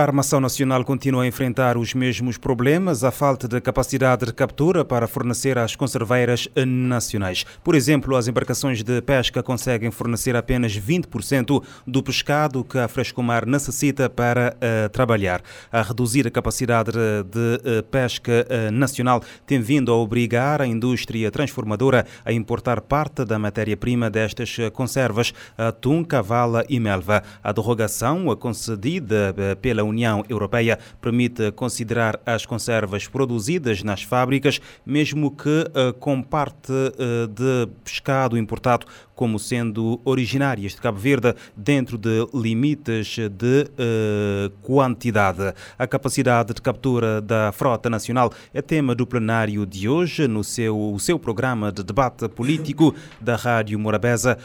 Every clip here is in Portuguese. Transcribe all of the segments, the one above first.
A Armação Nacional continua a enfrentar os mesmos problemas, a falta de capacidade de captura para fornecer às conserveiras nacionais. Por exemplo, as embarcações de pesca conseguem fornecer apenas 20% do pescado que a Frescomar necessita para uh, trabalhar. A reduzir a capacidade de uh, pesca uh, nacional tem vindo a obrigar a indústria transformadora a importar parte da matéria-prima destas conservas, atum, cavala e melva. A derrogação concedida pela União Europeia permite considerar as conservas produzidas nas fábricas, mesmo que uh, com parte uh, de pescado importado como sendo originárias de Cabo Verde dentro de limites de uh, quantidade. A capacidade de captura da frota nacional é tema do plenário de hoje no seu, seu programa de debate político da Rádio Morabeza.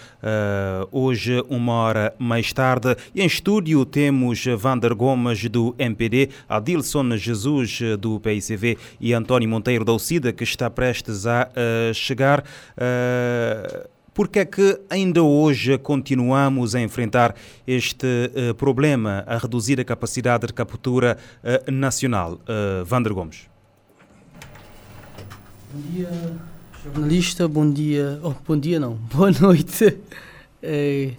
Hoje, uma hora mais tarde, em estúdio temos Vander Gomes do MPD, Adilson Jesus do PICV e António Monteiro da UCIDA que está prestes a uh, chegar. Uh, porque é que ainda hoje continuamos a enfrentar este uh, problema, a reduzir a capacidade de captura uh, nacional? Uh, Vander Gomes. Bom dia, jornalista. Bom dia. Oh, bom dia, não. Boa noite, é,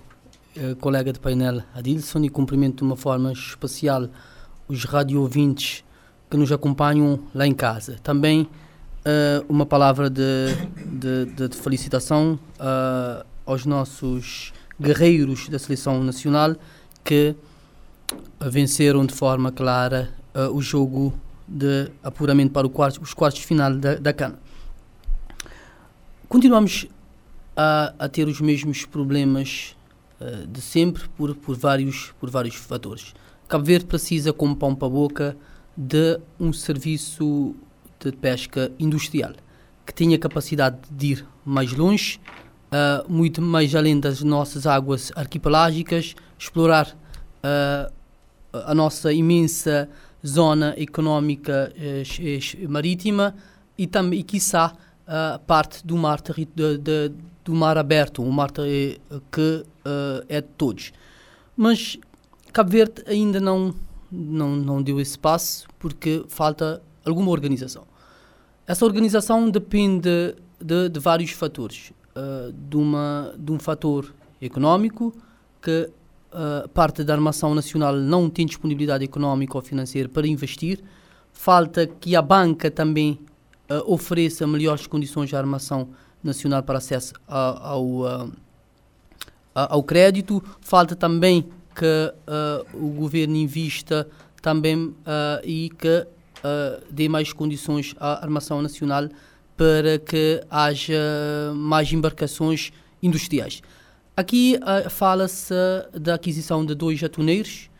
colega de painel Adilson, e cumprimento de uma forma especial os radio ouvintes que nos acompanham lá em casa. Também uh, uma palavra de, de, de, felicitação uh, aos nossos guerreiros da seleção nacional que venceram de forma clara uh, o jogo de apuramento para quarto, os quartos de final da, da Cana. Continuamos a, a, ter os mesmos problemas uh, de sempre por, por, vários, por vários fatores. Cabo Verde precisa, como pão para a boca, de um serviço de pesca industrial, que tenha capacidade de ir mais longe, uh, muito mais além das nossas águas arquipelágicas, explorar uh, a nossa imensa zona económica uh, marítima e também, e quiçá, uh, parte do mar, de, de, do mar aberto, um mar que é de todos. Mas Cabo Verde ainda não, não, não deu esse passo porque falta alguma organização. Essa organização depende de, de vários fatores. Uh, de, uma, de um fator económico, que uh, parte da armação nacional não tem disponibilidade económica ou financeira para investir. Falta que a banca também uh, ofereça melhores condições de armação nacional para acesso a, ao, ao crédito. Falta também que o governo invista também e que uh, dê mais condições à armação nacional para que haja mais embarcações industriais. Aqui uh, fala-se da aquisição de dois atuneiros,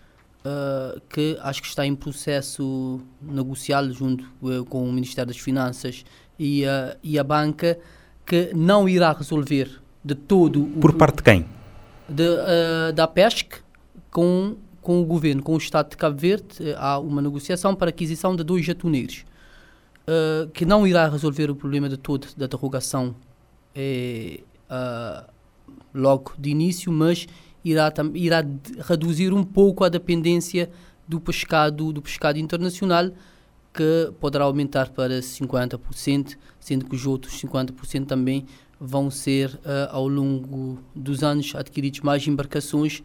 uh, que acho que está em processo negocial junto uh, com o Ministério das Finanças e, e a banca, que não irá resolver de todo. Por parte de quem? De, da PESC, com com o governo, com o Estado de Cabo Verde, eh, há uma negociação para aquisição de dois atuneiros, uh, que não irá resolver o problema de todo da derrogação eh, uh, logo de início, mas irá, irá reduzir um pouco a dependência do pescado, do pescado internacional, que poderá aumentar para 50%, sendo que os outros 50% também vão ser, uh, ao longo dos anos, adquiridos mais embarcações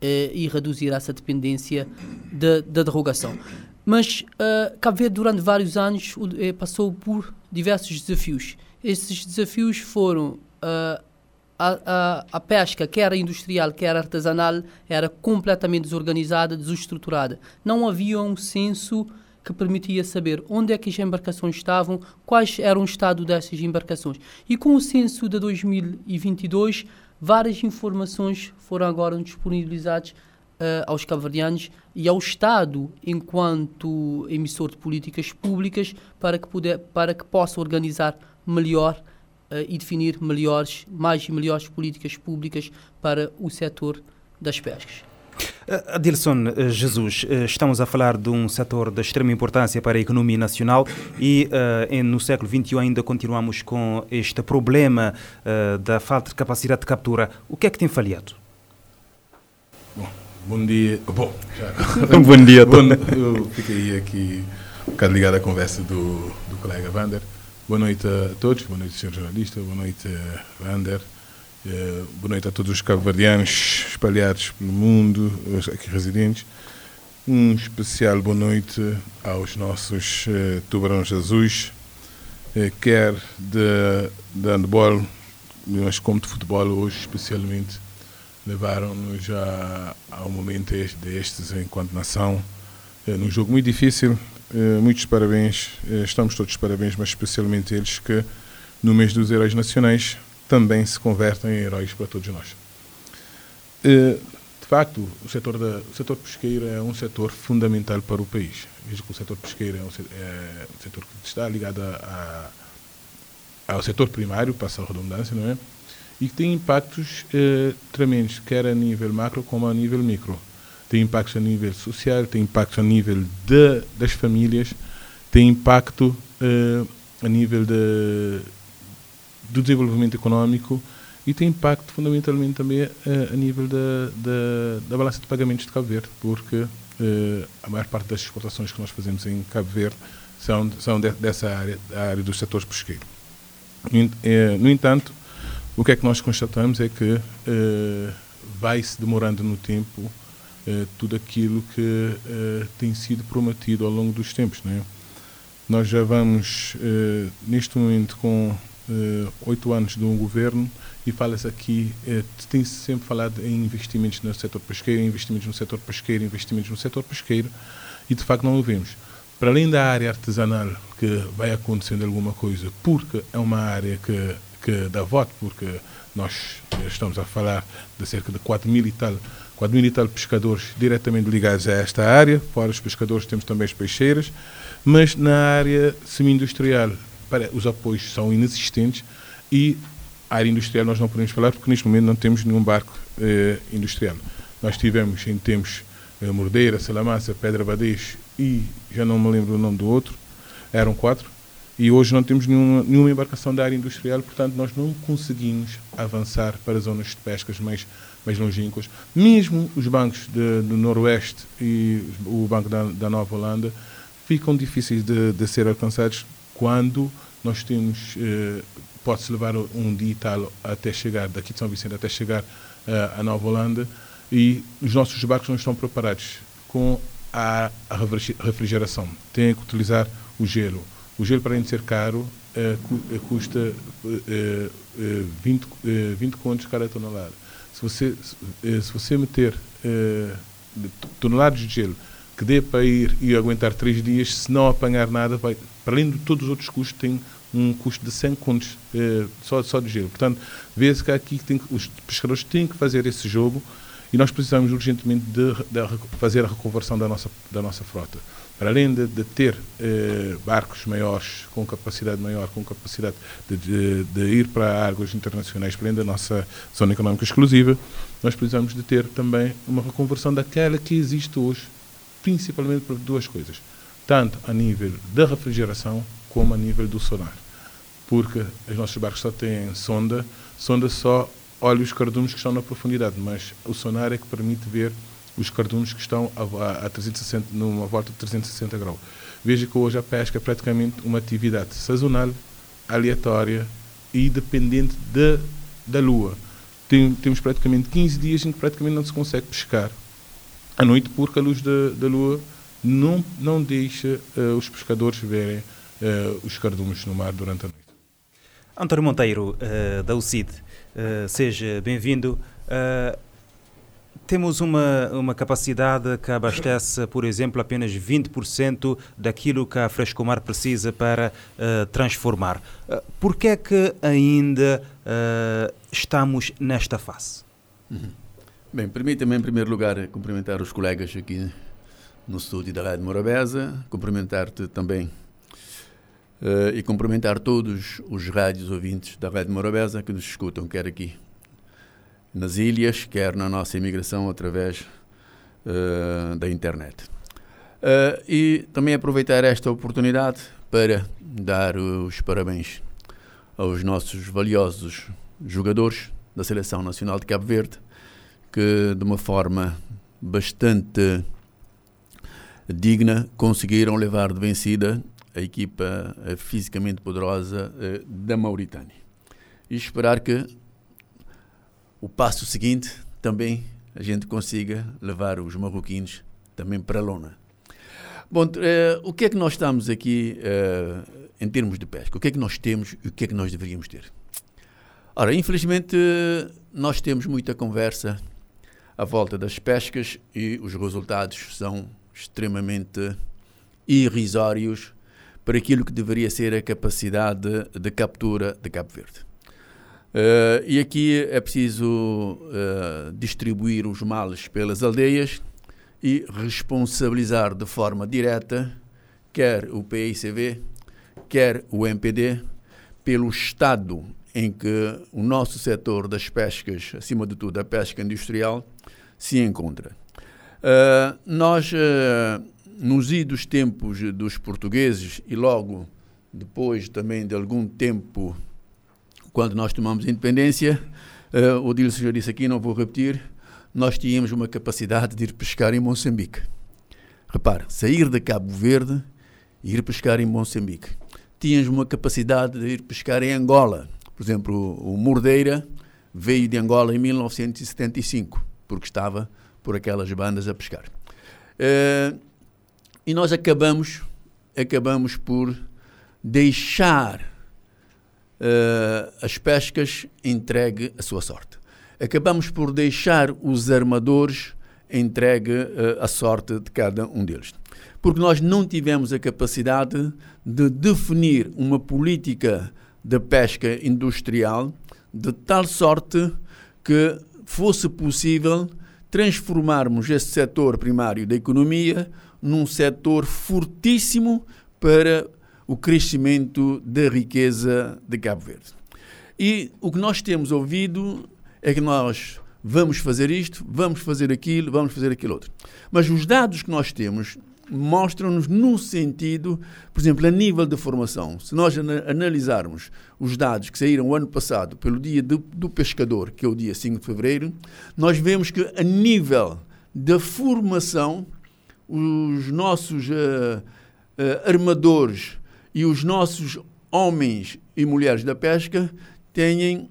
eh, e reduzir essa dependência da, da derrogação. Mas uh, Cabo Verde, durante vários anos, uh, passou por diversos desafios. Esses desafios foram uh, a, a, a, pesca, quer industrial, quer artesanal, era completamente desorganizada, desestruturada. Não havia um censo que permitia saber onde é que as embarcações estavam, quais eram o estado dessas embarcações. E com o censo de 2022, várias informações foram agora disponibilizadas uh, aos cabo-verdianos e ao Estado enquanto emissor de políticas públicas para que, puder, para que possa organizar melhor uh, e definir melhores, mais e melhores políticas públicas para o setor das pescas. Eh, Adilson Jesus, estamos a falar de um setor de extrema importância para a economia nacional e uh, no século XXI ainda continuamos com este problema uh, da falta de capacidade de captura. O que é que tem falhado? Bom, Bom dia. Bom, já... bom dia. Bom, eu fiquei aqui um bocado ligado à conversa do, do colega Vander. Boa noite a todos, boa noite, senhor jornalista, boa noite, Vander. Uh, boa noite a todos os cabo-verdianos espalhados pelo mundo, os aqui residentes. Um especial boa noite aos nossos uh, tubarões azuis, uh, quer de, de handball, mas como de futebol hoje especialmente levaram-nos a, a um momento destes enquanto nação, eh, num jogo muito difícil. Eh, muitos parabéns, eh, estamos todos parabéns, mas especialmente eles que no mês dos heróis nacionais também se convertem em heróis para todos nós. De facto, o setor, da, o setor pesqueiro é um setor fundamental para o país. Veja que o setor pesqueiro é um, é um setor que está ligado a, a, ao setor primário, passa a redundância, não é? e que tem impactos eh, tremendos, quer a nível macro como a nível micro. Tem impactos a nível social, tem impactos a nível de, das famílias, tem impacto eh, a nível de, do desenvolvimento econômico e tem impacto fundamentalmente também eh, a nível da, da, da, balança de pagamentos de Cabo Verde, porque eh, a maior parte das exportações que nós fazemos em Cabo Verde são, são de, dessa área, da área dos setores pesqueiros. No, eh, entanto, o que é que nós constatamos é que uh, vai-se demorando no tempo uh, tudo aquilo que uh, tem sido prometido ao longo dos tempos. Não é? Nós já vamos, neste momento, com oito anos de um governo e fala-se aqui, tem-se sempre falado em investimentos no setor pesqueiro, investimentos no setor pesqueiro, investimentos no setor pesqueiro e de facto não o vemos. Para além da área artesanal, que vai acontecendo alguma coisa, porque é uma área que que dá voto, porque nós estamos a falar de cerca de 4 mil e tal, 4 mil e tal pescadores diretamente ligados a esta área, fora os pescadores temos também as peixeiras, mas na área semi-industrial os apoios são inexistentes e a área industrial nós não podemos falar porque neste momento não temos nenhum barco eh, industrial. Nós tivemos em tempos eh, Mordeira, Salamanca, Pedra Badez e já não me lembro o nome do outro, eram quatro, e hoje não temos nenhuma, nenhuma embarcação da área industrial, portanto, nós não conseguimos avançar para zonas de pescas mais, mais longínquas. Mesmo os bancos de, do Noroeste e o Banco da, da Nova Holanda ficam difíceis de, de, ser alcançados quando nós temos, eh, pode-se levar um dia e tal até chegar, daqui de São Vicente até chegar eh, à Nova Holanda, e os nossos barcos não estão preparados com a, refrigeração. Têm que utilizar o gelo o gelo, para além de ser caro, uh, custa uh, uh, 20, 20 contos cada tonelada. Se você, se você meter toneladas de gelo que dê para ir e aguentar três dias, se não apanhar nada, vai, para além de todos os outros custos, tem um custo de 100 contos só, só de gelo. Portanto, vê-se que aqui tem, os pescadores têm que fazer esse jogo e nós precisamos urgentemente de, de fazer a reconversão da nossa, da nossa frota para além de, de ter eh, barcos maiores, com capacidade maior, com capacidade de, de, ir para águas internacionais, para além da nossa zona económica exclusiva, nós precisamos de ter também uma reconversão daquela que existe hoje, principalmente para duas coisas, tanto a nível da refrigeração como a nível do sonar. Porque os nossos barcos só têm sonda, sonda só olha os cardumes que estão na profundidade, mas o sonar é que permite ver os cardumes que estão a, a 360, numa volta de 360 graus. Veja que hoje a pesca é praticamente uma atividade sazonal, aleatória e dependente de, da lua. Tem, temos praticamente 15 dias em que praticamente não se consegue pescar à noite porque a luz da, da lua não, não deixa uh, os pescadores verem uh, os cardumes no mar durante a noite. António Monteiro, uh, da UCID, seja bem-vindo. Temos uma, uma capacidade que abastece, por exemplo, apenas 20% daquilo que a Frescomar precisa para uh, transformar. Uh, Por que é que ainda uh, estamos nesta fase? Uhum. Bem, permita-me em primeiro lugar cumprimentar os colegas aqui no estúdio da Rádio Morabeza, cumprimentar-te também uh, e cumprimentar todos os rádios ouvintes da Rádio Morabeza que nos escutam, quer aqui nas ilhas, quer na nossa imigração através uh, da internet. Uh, e também aproveitar esta oportunidade para dar os parabéns aos nossos valiosos jogadores da Seleção Nacional de Cabo Verde, que de uma forma bastante digna, conseguiram levar de vencida a equipa fisicamente poderosa da Mauritânia. E esperar que o passo seguinte também a gente consiga levar os marroquinos também para a lona. Bom, uh, o que é que nós estamos aqui em termos de pesca? O que é que nós temos e o que é que nós deveríamos ter? Ora, infelizmente, nós temos muita conversa à volta das pescas e os resultados são extremamente irrisórios para aquilo que deveria ser a capacidade de captura de Cabo Verde. Uh, e aqui é preciso uh, distribuir os males pelas aldeias e responsabilizar de forma direta quer o PICV, quer o MPD, pelo estado em que o nosso setor das pescas, acima de tudo a pesca industrial, se encontra. Uh, nós, nos idos tempos dos portugueses e logo depois também de algum tempo quando nós tomamos independência, uh, o Dilson já disse aqui, não vou repetir, nós tínhamos uma capacidade de ir pescar em Moçambique. Repare, sair de Cabo Verde e ir pescar em Moçambique. Tínhamos uma capacidade de ir pescar em Angola. Por exemplo, o, o Mordeira veio de Angola em 1975, porque estava por aquelas bandas a pescar. Uh, e nós acabamos, acabamos por deixar uh, as pescas entregue a sua sorte. Acabamos por deixar os armadores entregue uh, a sorte de cada um deles. Porque nós não tivemos a capacidade de definir uma política de pesca industrial de tal sorte que fosse possível transformarmos esse setor primário da economia num setor fortíssimo para o crescimento da riqueza de Cabo Verde. E o que nós temos ouvido é que nós vamos fazer isto, vamos fazer aquilo, vamos fazer aquilo outro. Mas os dados que nós temos mostram-nos no sentido, por exemplo, a nível de formação. Se nós analisarmos os dados que saíram o ano passado pelo dia do, do pescador, que é o dia 5 de fevereiro, nós vemos que a nível da formação, os nossos uh, uh, armadores e os nossos homens e mulheres da pesca têm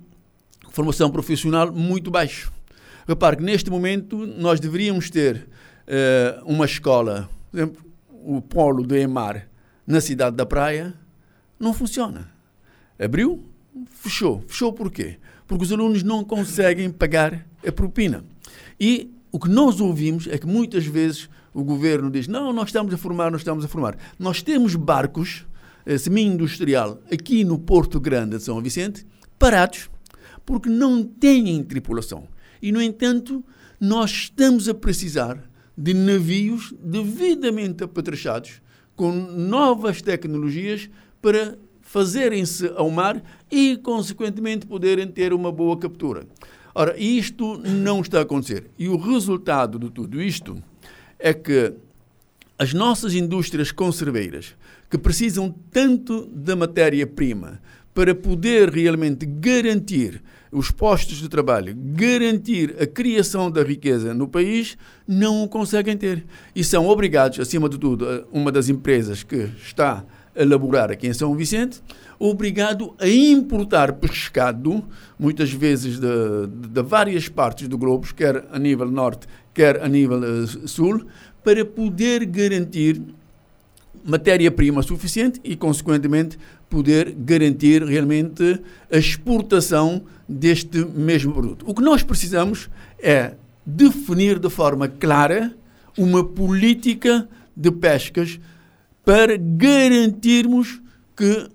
formação profissional muito baixa. Repare que neste momento nós deveríamos ter uh, uma escola, por exemplo, o polo do EMAR na cidade da praia, não funciona. Abriu, fechou. Fechou por quê? Porque os alunos não conseguem pagar a propina. E o que nós ouvimos é que muitas vezes o governo diz: não, nós estamos a formar, nós estamos a formar. Nós temos barcos semi-industrial aqui no Porto Grande de São Vicente, parados, porque não têm tripulação. E, no entanto, nós estamos a precisar de navios devidamente apetrechados, com novas tecnologias para fazerem-se ao mar e, consequentemente, poderem ter uma boa captura. Ora, isto não está a acontecer. E o resultado de tudo isto é que as nossas indústrias conserveiras, que precisam tanto da matéria-prima para poder realmente garantir os postos de trabalho, garantir a criação da riqueza no país, não o conseguem ter. E são obrigados, acima de tudo, uma das empresas que está a laborar aqui em São Vicente, obrigado a importar pescado, muitas vezes de, de, várias partes do globo, quer a nível norte, quer a nível uh, sul, para poder garantir matéria-prima suficiente e, consequentemente, poder garantir realmente a exportação deste mesmo produto. O que nós precisamos é definir de forma clara uma política de pescas para garantirmos que,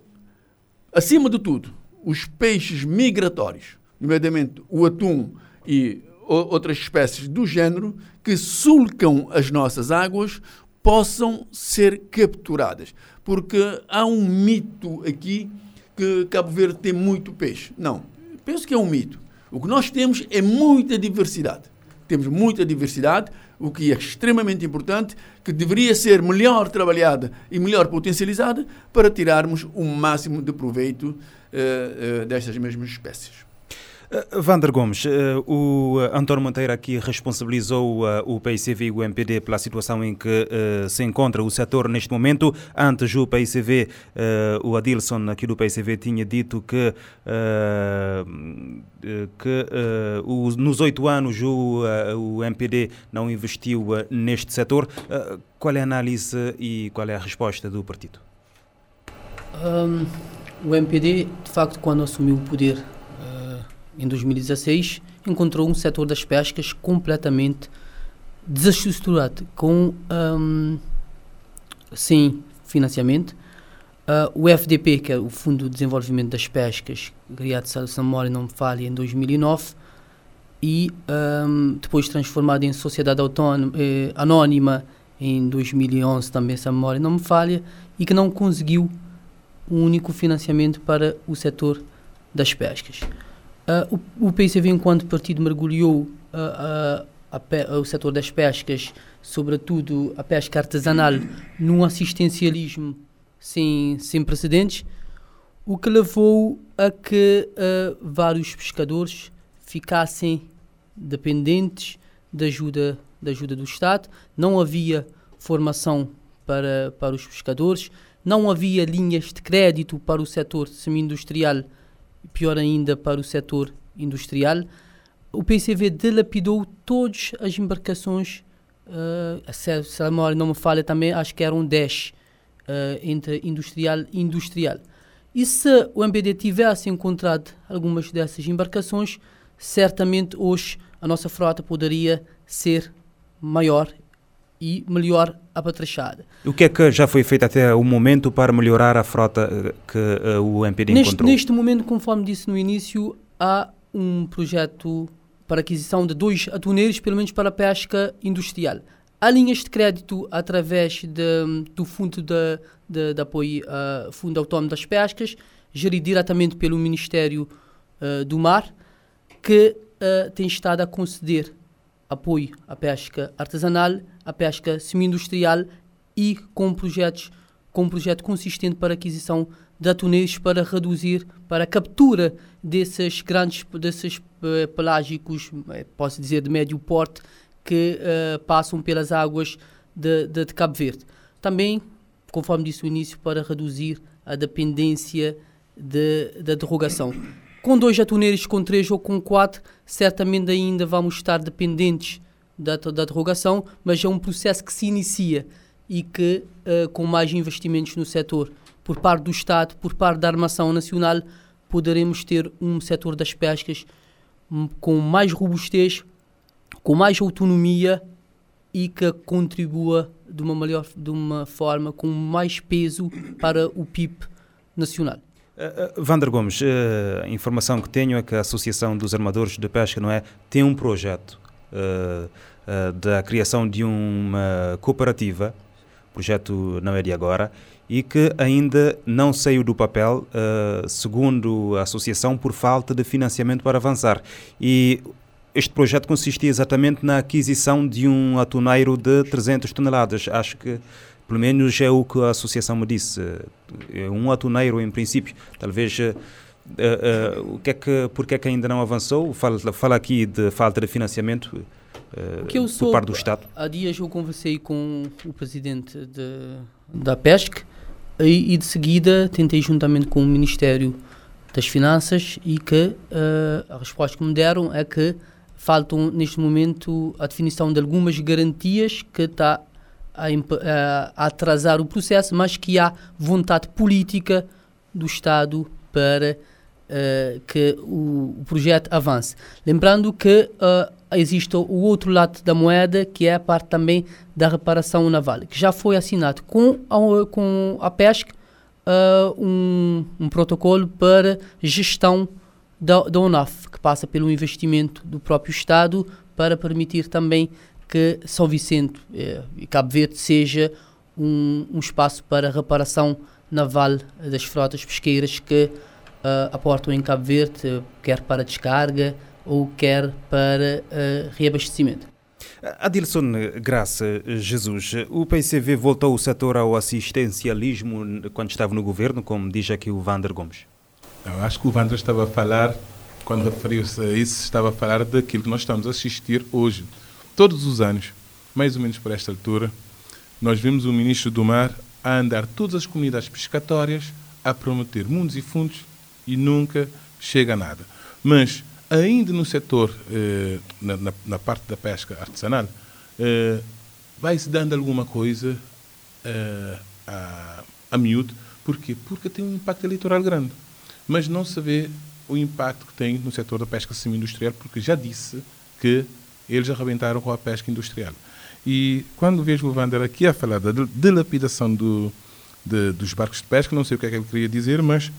acima de tudo, os peixes migratórios, nomeadamente o atum e outras espécies do género, que sulcam as nossas águas, possam ser capturadas. Porque há um mito aqui que Cabo Verde tem muito peixe. Não, penso que é um mito. O que nós temos é muita diversidade. Temos muita diversidade, o que é extremamente importante, que deveria ser melhor trabalhada e melhor potencializada para tirarmos o máximo de proveito uh, uh, destas mesmas espécies. Uh, Vander Gomes, uh, o António Monteiro aqui responsabilizou o PICV e o MPD pela situação em que se encontra o setor neste momento. Antes o PICV, o Adilson aqui do PICV tinha dito que, que nos oito anos o, o MPD não investiu neste setor. qual é a análise e qual é a resposta do partido? Um, o MPD, de facto, quando assumiu o poder em 2016, encontrou um setor das pescas completamente desestruturado, com um, sem financiamento. Uh, o FDP, que é o Fundo de Desenvolvimento das Pescas, criado, se a não me falha, em 2009, e um, depois transformado em sociedade autónoma, eh, anónima em 2011, também, se não me falha, e que não conseguiu um único financiamento para o setor das pescas. Uh, o, o PCV, enquanto partido, mergulhou uh, uh, o setor das pescas, sobretudo a pesca artesanal, num assistencialismo sem, sem precedentes, o que levou a que vários pescadores ficassem dependentes da ajuda, da ajuda do Estado. Não havia formação para, para os pescadores, não havia linhas de crédito para o setor semi-industrial pior ainda para o setor industrial. O PCV dilapidou todas as embarcações, uh, se, se a memória não me falha também, acho que eram 10 uh, entre industrial e industrial. E se o MBD tivesse encontrado algumas dessas embarcações, certamente hoje a nossa frota poderia ser maior e melhor abatrachada. O que é que já foi feito até o momento para melhorar a frota eh, que uh, o MPD neste, encontrou? Neste momento, conforme disse no início, há um projeto para aquisição de dois atuneiros, pelo menos para a pesca industrial. Há linhas de crédito através de, do Fundo de, de, de Apoio uh, Fundo Autónomo das Pescas, gerido diretamente pelo Ministério uh, do Mar, que uh, tem estado a conceder apoio à pesca artesanal, à pesca semi-industrial e com projetos com um projeto consistente para aquisição de atuneiros para reduzir, para a captura desses grandes, desses uh, pelágicos, eh, posso dizer de médio porte, que uh, passam pelas águas de, de, de, Cabo Verde. Também, conforme disse no início, para reduzir a dependência de, da derrogação. Com dois atuneiros, com três ou com quatro, certamente ainda vamos estar dependentes da, da derrogação, mas é um processo que se inicia e que, uh, com mais investimentos no setor, por parte do Estado, por parte da Armação Nacional, poderemos ter um setor das pescas com mais robustez, com mais autonomia e que contribua de uma melhor de uma forma com mais peso para o PIB nacional. Uh, Vander Gomes, uh, a informação que tenho é que a Associação dos Armadores de Pesca não é, tem um projeto da criação de uma cooperativa, projeto não é de agora, e que ainda não saiu do papel, segundo a associação, por falta de financiamento para avançar. E este projeto consistia exatamente na aquisição de um atuneiro de 300 toneladas. Acho que pelo menos é o que a associação me disse. É um atuneiro, em princípio. Talvez. Uh, uh, o que é que, porque é que ainda não avançou? Fala, fala aqui de falta de financiamento uh, que eu por parte do Estado. Há dias eu conversei com o presidente de, da PESC e, e, de seguida tentei juntamente com o Ministério das Finanças e que a resposta que me deram é que faltam neste momento a definição de algumas garantias que está a, a atrasar o processo, mas que há vontade política do Estado para uh, que o, o, projeto avance. Lembrando que uh, existe o outro lado da moeda, que é a parte também da reparação naval, que já foi assinado com a, com a PESC uh, um, um, protocolo para gestão da, da UNAF, que passa pelo investimento do próprio Estado para permitir também que São Vicente eh, e Cabo Verde seja um, um, espaço para reparação naval das frotas pesqueiras que uh, aportam em Cabo Verde, quer para descarga ou quer para uh, reabastecimento. Adilson Graça Jesus, o PCV voltou o setor ao assistencialismo quando estava no governo, como diz aqui o Vander Gomes? Eu acho que o Vander estava a falar quando referiu-se a isso, estava a falar daquilo que nós estamos a assistir hoje. Todos os anos, mais ou menos por esta altura, nós vimos o ministro do Mar a andar todas as comunidades pescatórias a prometer mundos e fundos e nunca chega a nada. Mas, ainda no setor, eh, na, na, na, parte da pesca artesanal, eh, vai-se dando alguma coisa eh, a, a miúdo. Porquê? Porque tem um impacto eleitoral grande. Mas não se vê o impacto que tem no setor da pesca semi-industrial, porque já disse que eles arrebentaram com a pesca industrial. E quando vejo o Wander aqui a falar da dilapidação do, de, dos barcos de pesca, não sei o que é que ele queria dizer, mas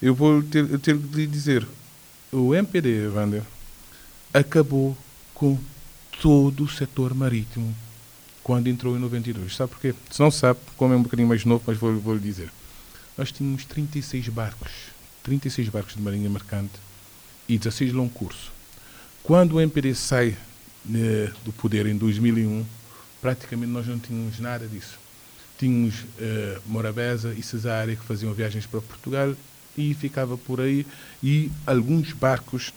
eu vou ter, ter de dizer: o MPD, Wander, acabou com todo o setor marítimo quando entrou em 92. Sabe porquê? Se não sabe, como é um bocadinho mais novo, mas vou, vou lhe dizer. Nós tínhamos 36 barcos, 36 barcos de marinha mercante e 16 longo curso. Quando o MPD sai né, do poder em 2001, praticamente nós não tínhamos nada disso. Tínhamos uh, Morabeza e Cesária que faziam viagens para Portugal e ficava por aí, e alguns barcos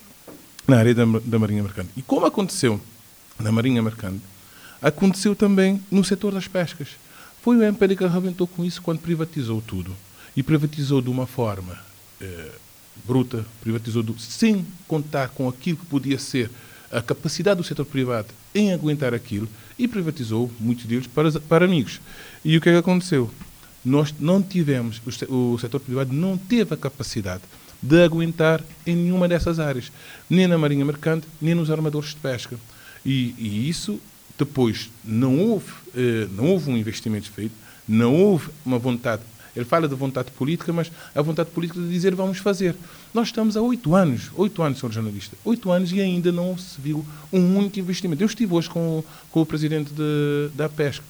na área da, da Marinha Mercante. E como aconteceu na Marinha Mercante, aconteceu também no setor das pescas. Foi o MPD que arrebentou com isso quando privatizou tudo. E privatizou de uma forma eh, bruta, privatizou do, sem contar com aquilo que podia ser a capacidade do setor privado em aguentar aquilo e privatizou muitos deles para, para amigos. E o que é que aconteceu? Nós não tivemos, o setor privado não teve a capacidade de aguentar em nenhuma dessas áreas, nem na marinha mercante, nem nos armadores de pesca. E, e isso depois não houve, eh, não houve um investimento feito, não houve uma vontade ele fala de vontade política, mas a vontade política de dizer vamos fazer. Nós estamos há oito anos, oito anos, senhor jornalista, oito anos e ainda não se viu um único investimento. Eu estive hoje com, com o presidente de, da pesca.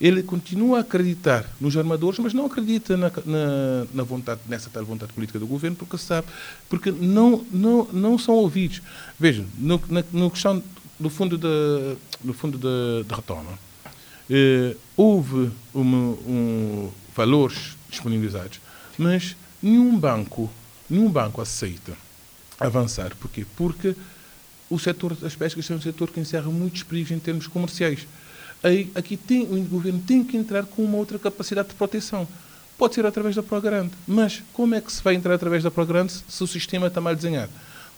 Ele continua a acreditar nos armadores, mas não acredita na, na, na, vontade, nessa tal vontade política do governo, porque sabe, porque não, não, não são ouvidos. Vejam, no, na, no questão do fundo de, do fundo de, de retoma, eh, houve um, valores disponibilizados. Mas nenhum banco, nenhum banco aceita avançar. Porquê? Porque o setor das pescas é um setor que encerra muitos perigos em termos comerciais. Aí, aqui tem, o governo tem que entrar com uma outra capacidade de proteção. Pode ser através da Progrande, mas como é que se vai entrar através da Progrande se o sistema está mal desenhado?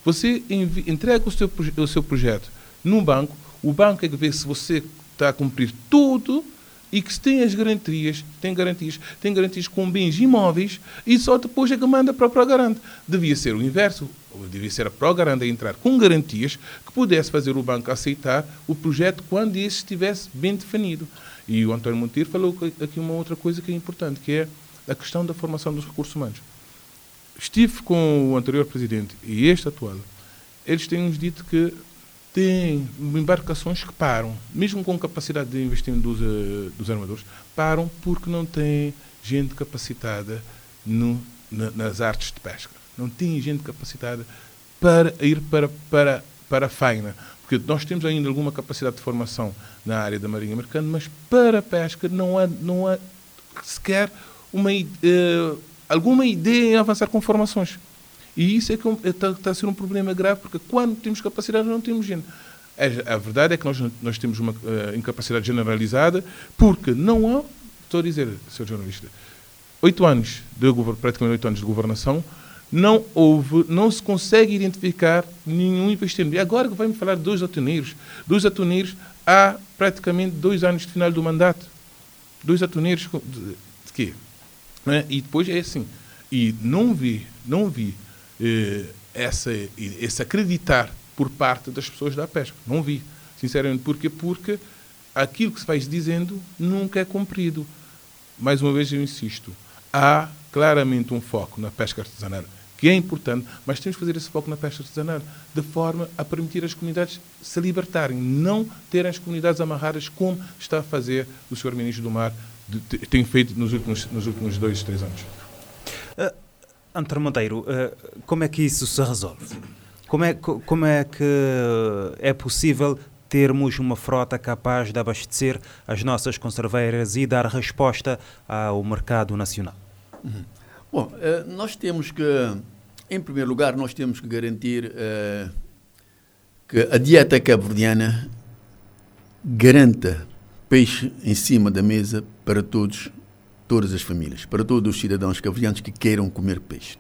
Você entrega o seu, o seu projeto num banco, o banco é que vê se você está a cumprir tudo e que se tem as garantias, tem garantias, tem garantias com bens imóveis e só depois é que manda para a Progarante. Devia ser o inverso, devia ser a Progarante a entrar com garantias que pudesse fazer o banco aceitar o projeto quando esse estivesse bem definido. E o António Monteiro falou aqui uma outra coisa que é importante, que é a questão da formação dos recursos humanos. Estive com o anterior presidente e este atual. Eles têm nos dito que tem embarcações que param, mesmo com capacidade de investimento dos, uh, dos armadores, param porque não têm gente capacitada no, na, nas artes de pesca. Não tem gente capacitada para ir para, para, para a faina. Porque nós temos ainda alguma capacidade de formação na área da marinha mercante, mas para a pesca não há, não há sequer uma, uh, alguma ideia em avançar com formações. E isso é que está, é, está a ser um problema grave, porque quando temos capacidade, não temos gente. A, verdade é que nós, nós temos uma uh, incapacidade generalizada, porque não há, estou a dizer, Sr. Jornalista, oito anos, de, praticamente oito anos de governação, não houve, não se consegue identificar nenhum investimento. E agora que vai-me falar de dois atuneiros, dois atuneiros há praticamente dois anos de final do mandato. Dois atuneiros de, de quê? É? E depois é assim. E não vi, não vi eh, essa, esse acreditar por parte das pessoas da pesca. Não vi, sinceramente. Porquê? Porque aquilo que se vai dizendo nunca é cumprido. Mais uma vez eu insisto, há claramente um foco na pesca artesanal, que é importante, mas temos que fazer esse foco na pesca artesanal de forma a permitir as comunidades se libertarem, não terem as comunidades amarradas como está a fazer o Sr. Ministro do Mar, de, tem feito nos últimos, nos últimos dois, três anos. Antônio Monteiro, eh, como é que isso se resolve? Como é, como é que é possível termos uma frota capaz de abastecer as nossas conserveiras e dar resposta ao mercado nacional? Uhum. Bom, eh, nós temos que em primeiro lugar, nós temos que garantir uh, que a dieta cabo-verdiana garanta peixe em cima da mesa para todos, todas as famílias, para todos os cidadãos cabo-verdianos que queiram comer peixe.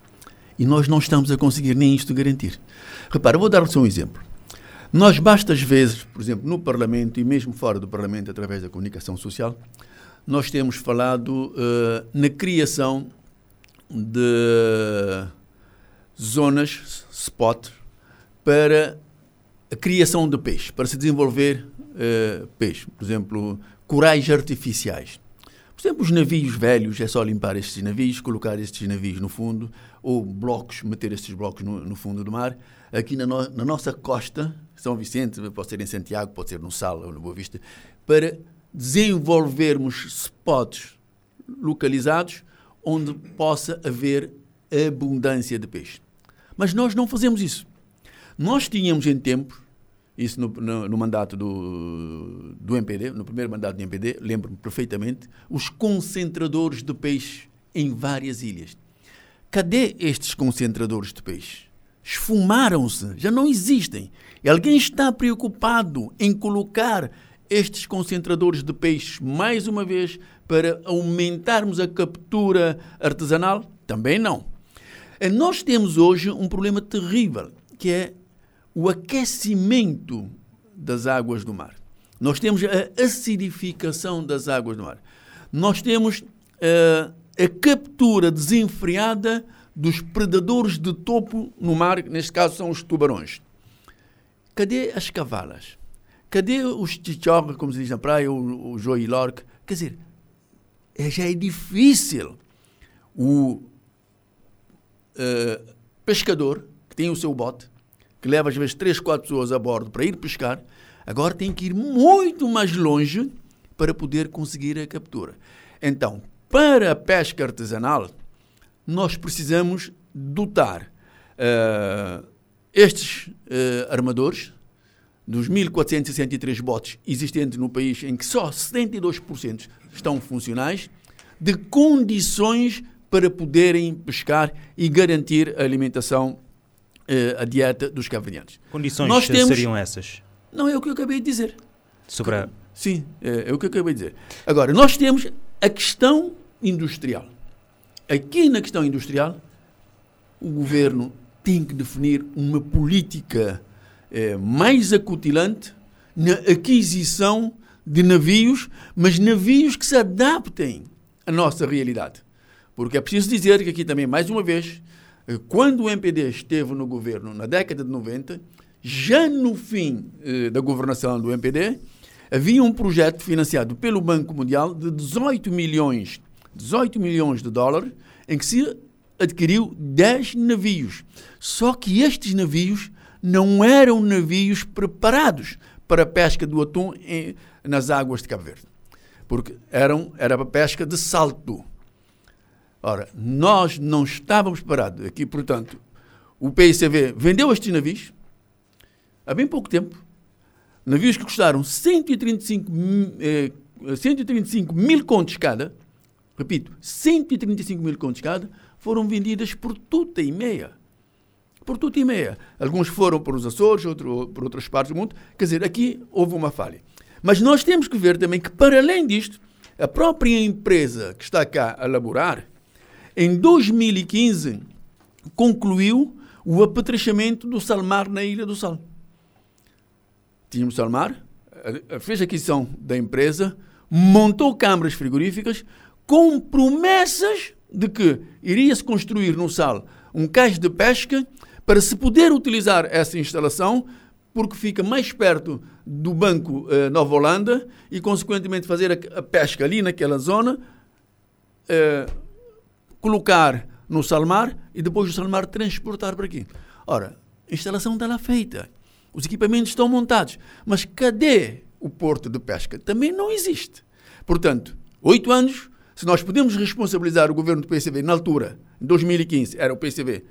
E nós não estamos a conseguir nem isto garantir. Repara, vou dar-vos um exemplo. Nós, bastas vezes, por exemplo, no Parlamento e mesmo fora do Parlamento, através da comunicação social, nós temos falado uh, na criação de zonas, spot, para a criação de peixe, para se desenvolver uh, peixe. Por exemplo, corais artificiais. Por exemplo, os navios velhos, é só limpar estes navios, colocar estes navios no fundo, ou blocos, meter estes blocos no, no fundo do mar. Aqui na, no, na, nossa costa, São Vicente, pode ser em Santiago, pode ser no Sal ou no Boa Vista, para desenvolvermos spots localizados onde possa haver abundância de peixe. Mas nós não fazemos isso. Nós tínhamos em tempo, isso no, no, no, mandato do, do MPD, no primeiro mandato do MPD, lembro-me perfeitamente, os concentradores de peixe em várias ilhas. Cadê estes concentradores de peixe? Esfumaram-se, já não existem. E alguém está preocupado em colocar estes concentradores de peixe mais uma vez para aumentarmos a captura artesanal? Também não. Eh, nós temos hoje um problema terrível, que é o aquecimento das águas do mar. Nós temos a acidificação das águas do mar. Nós temos uh, a captura desenfreada dos predadores de topo no mar, neste caso são os tubarões. Cadê as cavalas? Cadê os chichorros, como se diz na praia, o, o joilorque? Quer dizer, é, já é difícil o uh, pescador que tem o seu bote, que leva às vezes três, quatro pessoas a bordo para ir pescar, agora tem que ir muito mais longe para poder conseguir a captura. Então, para a pesca artesanal, nós precisamos dotar uh, estes uh, armadores dos 1.463 botes existentes no país, em que só 72% estão funcionais, de condições para poderem pescar e garantir a alimentação, a dieta dos cabo-verdianos. Condições Nós temos, seriam essas? Não, é o que eu acabei de dizer. Sobre a... Sim, é, é o que eu acabei de dizer. Agora, nós temos a questão industrial. Aqui na questão industrial, o governo tem que definir uma política eh, mais acutilante na aquisição de navios, mas navios que se adaptem à nossa realidade. Porque é preciso dizer que aqui também, mais uma vez, eh, quando o MPD esteve no governo na década de 90, já no fim eh, da governação do MPD, havia um projeto financiado pelo Banco Mundial de 18 milhões 18 milhões de dólares, em que se adquiriu 10 navios. Só que estes navios não eram navios preparados para a pesca do atum em, nas águas de Cabo Verde, porque eram, era para pesca de salto. Ora, nós não estávamos parados aqui, portanto, o PICV vendeu estes navios há bem pouco tempo, navios que custaram 135, eh, 135 mil contos cada, repito, 135 mil contos cada, foram vendidas por tuta e meia. Por tuta e meia. Alguns foram para os Açores, outros por outras partes do mundo. Quer dizer, aqui houve uma falha. Mas nós temos que ver também que, para além disto, a própria empresa que está cá a elaborar, em 2015, concluiu o apetrechamento do salmar na Ilha do Sal. Tínhamos salmar, fez aquisição da empresa, montou câmaras frigoríficas, com promessas de que iria-se construir no Sal um cais de pesca para se poder utilizar essa instalação, porque fica mais perto do Banco eh, Nova Holanda e, consequentemente, fazer a, a pesca ali naquela zona, eh, colocar no Salmar e depois o Salmar transportar para aqui. Ora, a instalação está lá feita, os equipamentos estão montados, mas cadê o porto de pesca? Também não existe. Portanto, oito anos se nós podemos responsabilizar o governo do PCV na altura, em 2015, era o PCV,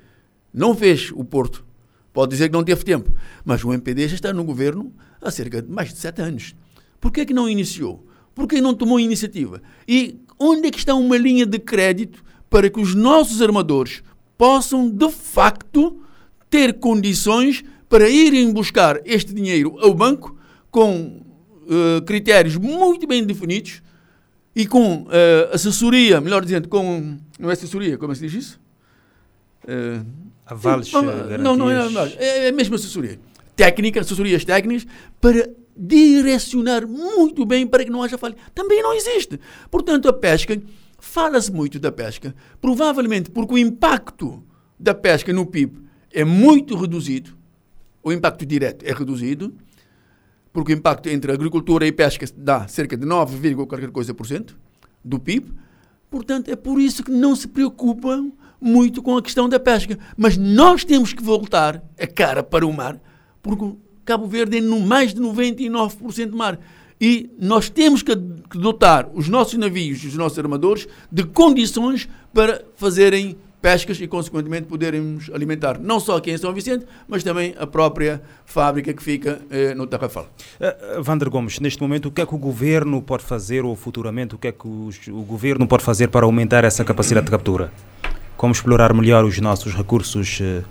não fez o Porto, pode dizer que não teve tempo, mas o MPD já está no governo há cerca de mais de sete anos. Por que, é que não iniciou? Por que não tomou iniciativa? E onde é que está uma linha de crédito para que os nossos armadores possam de facto ter condições para irem buscar este dinheiro ao banco com uh, critérios muito bem definidos e com uh, assessoria, melhor dizendo, com. Não é assessoria, como é se diz isso? Uh, Avales, não, não, não é, não, é, é mesmo assessoria. Técnica, assessorias técnicas para direcionar muito bem para que não haja falha. Também não existe. Portanto, a pesca, fala-se muito da pesca, provavelmente porque o impacto da pesca no PIB é muito reduzido, o impacto direto é reduzido, porque o impacto entre agricultura e pesca dá cerca de 9, qualquer coisa por cento do PIB. Portanto, é por isso que não se preocupam muito com a questão da pesca. Mas nós temos que voltar a cara para o mar, porque Cabo Verde é no mais de 99% mar. E nós temos que dotar os nossos navios, os nossos armadores, de condições para fazerem pescas e, consequentemente, podermos alimentar não só aqui em São Vicente, mas também a própria fábrica que fica eh, no Tarrafal. Uh, Vander Gomes, neste momento, o que é que o governo pode fazer, ou futuramente, o que é que os, o governo pode fazer para aumentar essa capacidade de captura? Como explorar melhor os nossos recursos uh,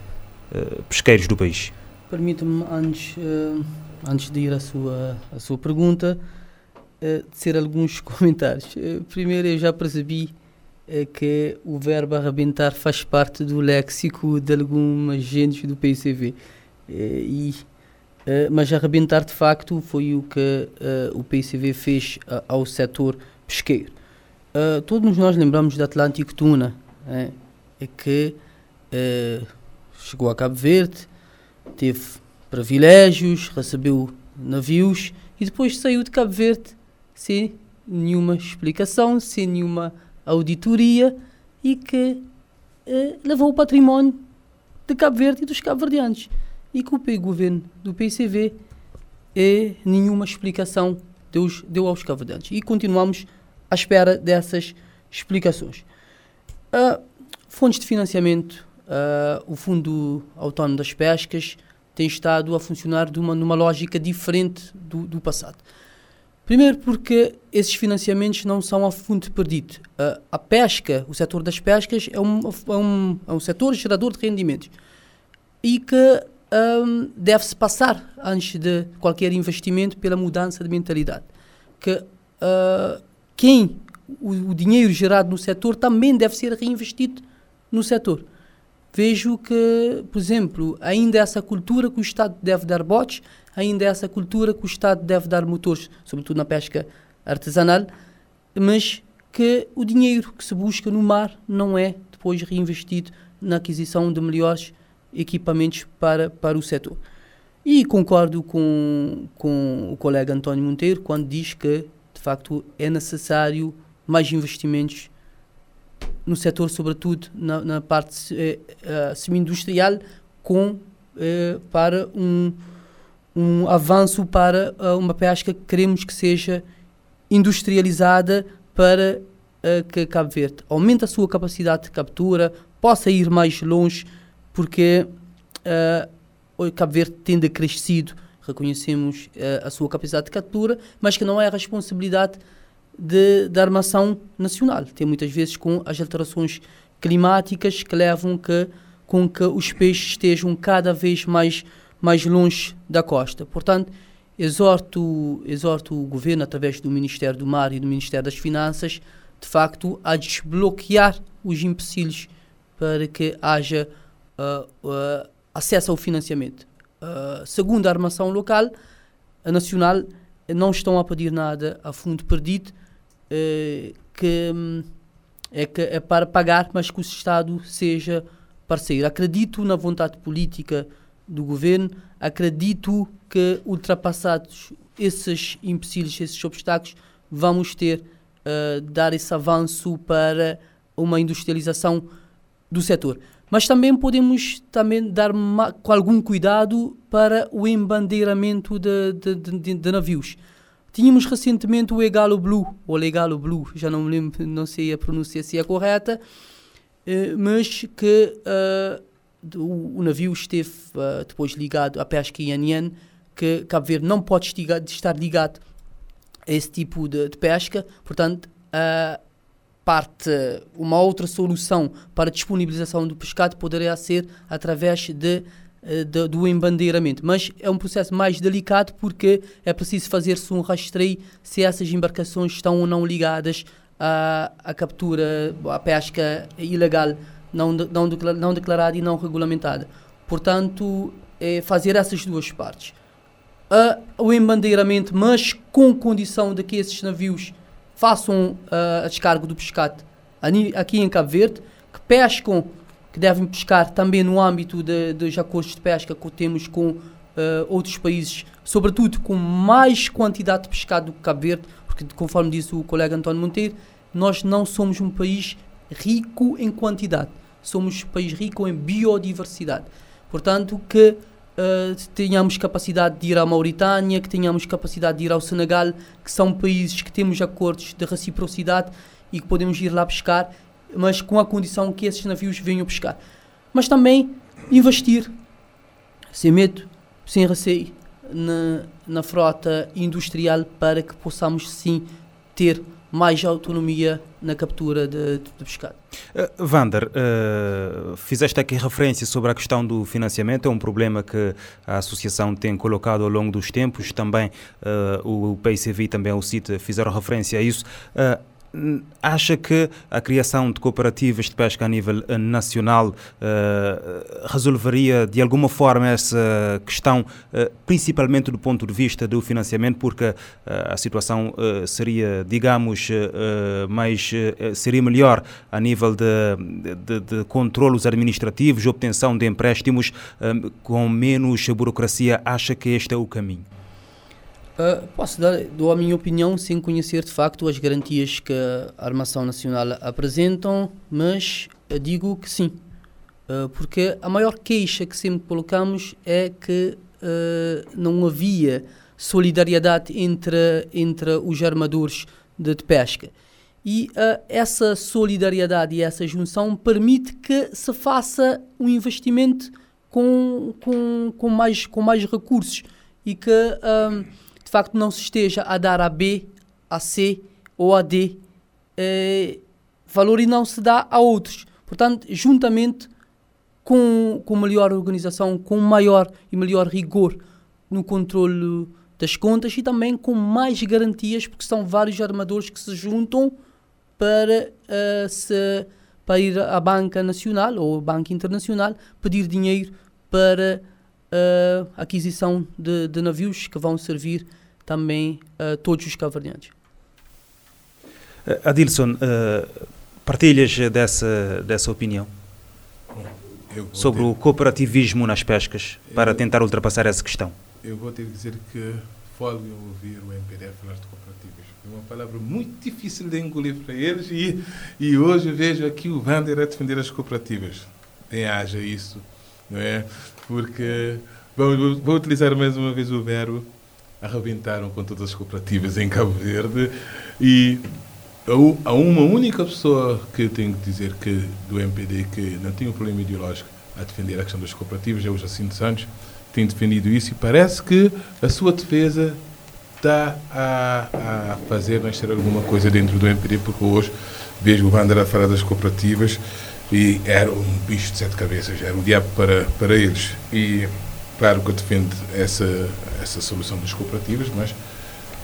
uh, pesqueiros do país? Permita-me, antes, antes de ir à sua, à sua pergunta, ser alguns comentários. primeiro, eu já percebi é que o verbo arrebentar faz parte do léxico de algumas gentes do PCV. E, mas arrebentar de facto foi o que o PCV fez ao setor pesqueiro. todos nós lembramos do Atlântico Tuna, é, que chegou a Cabo Verde, teve privilégios, recebeu navios e depois saiu de Cabo Verde sem nenhuma explicação, sem nenhuma auditoria e que eh, levou o património de Cabo Verde e dos cabo-verdianos. E que o governo do PCV é nenhuma explicação deu, deu aos cabo-verdianos. E continuamos à espera dessas explicações. Uh, fontes de financiamento, uh, o Fundo Autónomo das Pescas tem estado a funcionar uma, numa lógica diferente do, do passado. Primeiro porque esses financiamentos não são a fundo perdido. Uh, a pesca, o setor das pescas, é um, é um, é um setor gerador de rendimentos e que um, deve-se passar, antes de qualquer investimento, pela mudança de mentalidade. Que uh, quem, o, o, dinheiro gerado no setor também deve ser reinvestido no setor. Vejo que, por exemplo, ainda essa cultura que o Estado deve dar botes, ainda essa cultura que o Estado deve dar motores, sobretudo na pesca artesanal, mas que o dinheiro que se busca no mar não é depois reinvestido na aquisição de melhores equipamentos para, para o setor. E concordo com, com o colega António Monteiro quando diz que, de facto, é necessário mais investimentos no setor, sobretudo na, na parte eh, uh, semi-industrial, com eh, para um, um avanço para uh, uma pesca que queremos que seja industrializada para que Cabo Verde aumente a sua capacidade de captura, possa ir mais longe, porque uh, Cabo Verde a crescido, reconhecemos a sua capacidade de captura, mas que não é a responsabilidade de, da armação nacional. Tem muitas vezes com as alterações climáticas que levam que, com que os peixes estejam cada vez mais mais longe da costa. Portanto, exorto, exorto o governo, através do Ministério do Mar e do Ministério das Finanças, de facto, a desbloquear os empecilhos para que haja uh, uh, acesso ao financiamento. Uh, segundo a armação local, a nacional, não estão a pedir nada a fundo perdido, eh, que um, é, que é para pagar, mas que o Estado seja parceiro. Acredito na vontade política do governo, acredito que ultrapassados esses empecilhos, esses obstáculos, vamos ter uh, dar esse avanço para uma industrialização do setor. Mas também podemos também dar com algum cuidado para o embandeiramento de, de, de, de, navios. Tínhamos recentemente o Egalo Blue, ou Legalo Blue, já não me lembro, não sei a pronúncia se é correta, eh, mas que uh, o, navio esteve uh, depois ligado à pesca Yan que Cabo Verde não pode estar ligado a esse tipo de, de pesca, portanto, uh, parte, uma outra solução para disponibilização do pescado poderia ser através de, eh, de, do embandeiramento. Mas é um processo mais delicado porque é preciso fazer-se um rastreio se essas embarcações estão ou não ligadas à, à captura, à pesca ilegal, não, não, não declarada e não regulamentada. Portanto, é fazer essas duas partes. Uh, o embandeiramento, mas com condição de que esses navios façam uh, a descarga do pescado aqui em Cabo Verde, que pescam, que devem pescar também no âmbito dos acordos de pesca que temos com uh, outros países, sobretudo com mais quantidade de pescado do que Cabo Verde, porque conforme disse o colega António Monteiro, nós não somos um país rico em quantidade, somos um país rico em biodiversidade. Portanto, que uh, tenhamos capacidade de ir à Mauritânia, que tenhamos capacidade de ir ao Senegal, que são países que temos acordos de reciprocidade e que podemos ir lá pescar, mas com a condição que esses navios venham pescar. Mas também investir, sem medo, sem receio, na, na frota industrial para que possamos sim ter mais autonomia na captura de, de, pescado. Uh, Vander, uh, fizeste aqui referência sobre a questão do financiamento, é um problema que a associação tem colocado ao longo dos tempos, também uh, o PICV também o CIT fizeram referência a isso. Uh, acha que a criação de cooperativas de pesca a nível eh, nacional uh, resolveria de alguma forma essa questão, uh, principalmente do ponto de vista do financiamento, porque uh, a situação seria, digamos, mais seria melhor a nível de, de, de controlos administrativos, obtenção de empréstimos com menos burocracia. Acha que este é o caminho? Uh, posso dar dou a minha opinião sem conhecer de facto as garantias que a Armação Nacional apresentam, mas digo que sim. Uh, porque a maior queixa que sempre colocamos é que uh, não havia solidariedade entre, entre os armadores de, de pesca. E essa solidariedade e essa junção permite que se faça um investimento com, com, com, mais, com mais recursos e que de facto não se esteja a dar a B, a C ou a D eh, valor e não se dá a outros. Portanto, juntamente com, com melhor organização, com maior e melhor rigor no controle das contas e também com mais garantias, porque são vários armadores que se juntam para, uh, se, para ir à banca nacional ou banca internacional pedir dinheiro para uh, aquisição de, de, navios que vão servir também a uh, todos os caverdianos. Uh, Adilson, uh, partilhas dessa, dessa opinião? sobre ter... o cooperativismo nas pescas, para tentar ultrapassar essa questão? Eu vou ter que dizer que folgo ouvir o MPDF falar de cooperativas. É uma palavra muito difícil de engolir para eles e, e hoje vejo aqui o Vander a defender as cooperativas. Nem haja isso, não é? Porque vou, vou utilizar mais uma vez o verbo arrebentaram com todas as cooperativas em Cabo Verde. E há uma única pessoa que tenho que dizer que do MPD que não tem um problema ideológico a defender a questão das cooperativas é o Jacinto Santos tem defendido isso e parece que a sua defesa está a, a fazer nascer alguma coisa dentro do MPD porque hoje vejo o Wander a falar das cooperativas e era um bicho de sete cabeças, era o diabo para, para eles. E Claro que eu defendo essa, essa solução das cooperativas, mas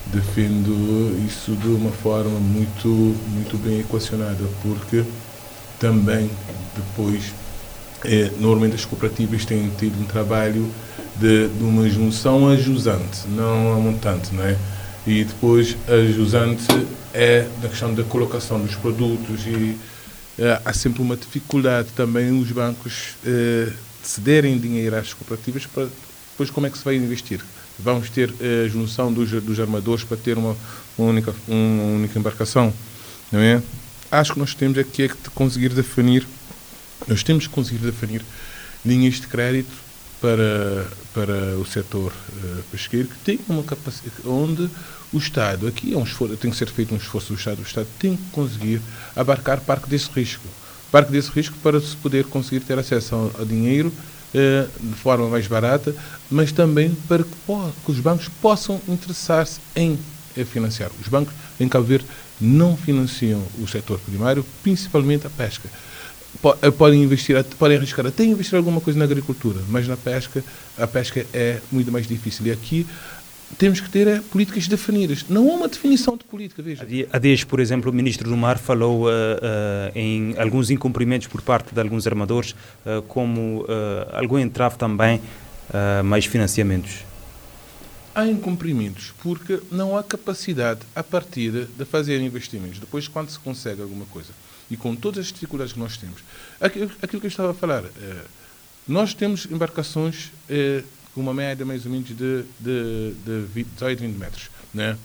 defendo isso de uma forma muito, muito bem equacionada, porque também depois, é, normalmente as cooperativas têm tido um trabalho de, de uma junção a jusante, não a montante, não é? E depois a jusante é na questão da colocação dos produtos e é, há sempre uma dificuldade também os bancos é, cederem dinheiro às cooperativas para depois como é que se vai investir? Vamos ter a eh, junção dos, dos armadores para ter uma, uma, única, uma única embarcação, não é? Acho que nós temos aqui é que conseguir definir, nós temos que conseguir definir linhas de crédito para, para o setor uh, pesqueiro que tem uma capacidade, onde o Estado, aqui é um esforço, tem que ser feito um esforço do Estado, o Estado tem que conseguir abarcar parte desse risco. Parte desse risco para se poder conseguir ter acesso a, dinheiro eh, de forma mais barata, mas também para que, que os bancos possam interessar-se em, é financiar. Os bancos em Cabo Verde não financiam o setor primário, principalmente a pesca. Eh, podem investir, podem arriscar até investir alguma coisa na agricultura, mas na pesca, a pesca é muito mais difícil. E aqui temos que ter é, políticas definidas. Não há uma definição de política, veja. Há dias, por exemplo, o ministro do Mar falou uh, uh, em alguns incumprimentos por parte de alguns armadores, uh, como algum entrave também, mais financiamentos. Há incumprimentos porque não há capacidade a partir de fazer investimentos. Depois, quando se consegue alguma coisa, e com todas as dificuldades que nós temos, aquilo, aquilo que eu estava a falar, nós temos embarcações uma média mais ou menos de, de, de 18, 20 metros. Né?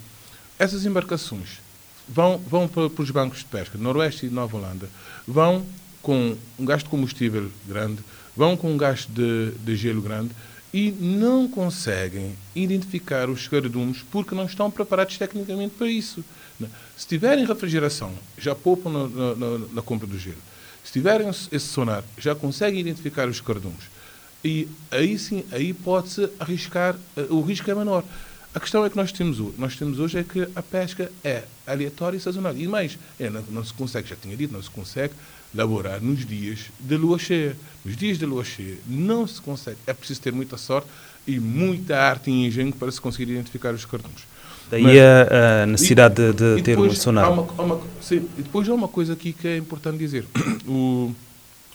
Essas embarcações vão, vão para, para os bancos de pesca, Noroeste e Nova Holanda, vão com um gasto de combustível grande, vão com um gasto de, de gelo grande e não conseguem identificar os cardumes porque não estão preparados tecnicamente para isso. Né? Se tiverem refrigeração, já poupam na, na, na compra do gelo. Se tiverem esse sonar, já conseguem identificar os cardumes. E aí sim, aí pode-se arriscar, eh, o risco é menor. A questão é que nós temos, nós temos hoje é que a pesca é aleatória e sazonal. E mais, é, não, não, se consegue, já tinha dito, não se consegue laborar nos dias de lua cheia. Nos dias de lua cheia não se consegue. É preciso ter muita sorte e muita arte e engenho para se conseguir identificar os cardumes. Daí Mas, a, necessidade e, de, de ter um sonar. E depois há uma coisa aqui que é importante dizer. O,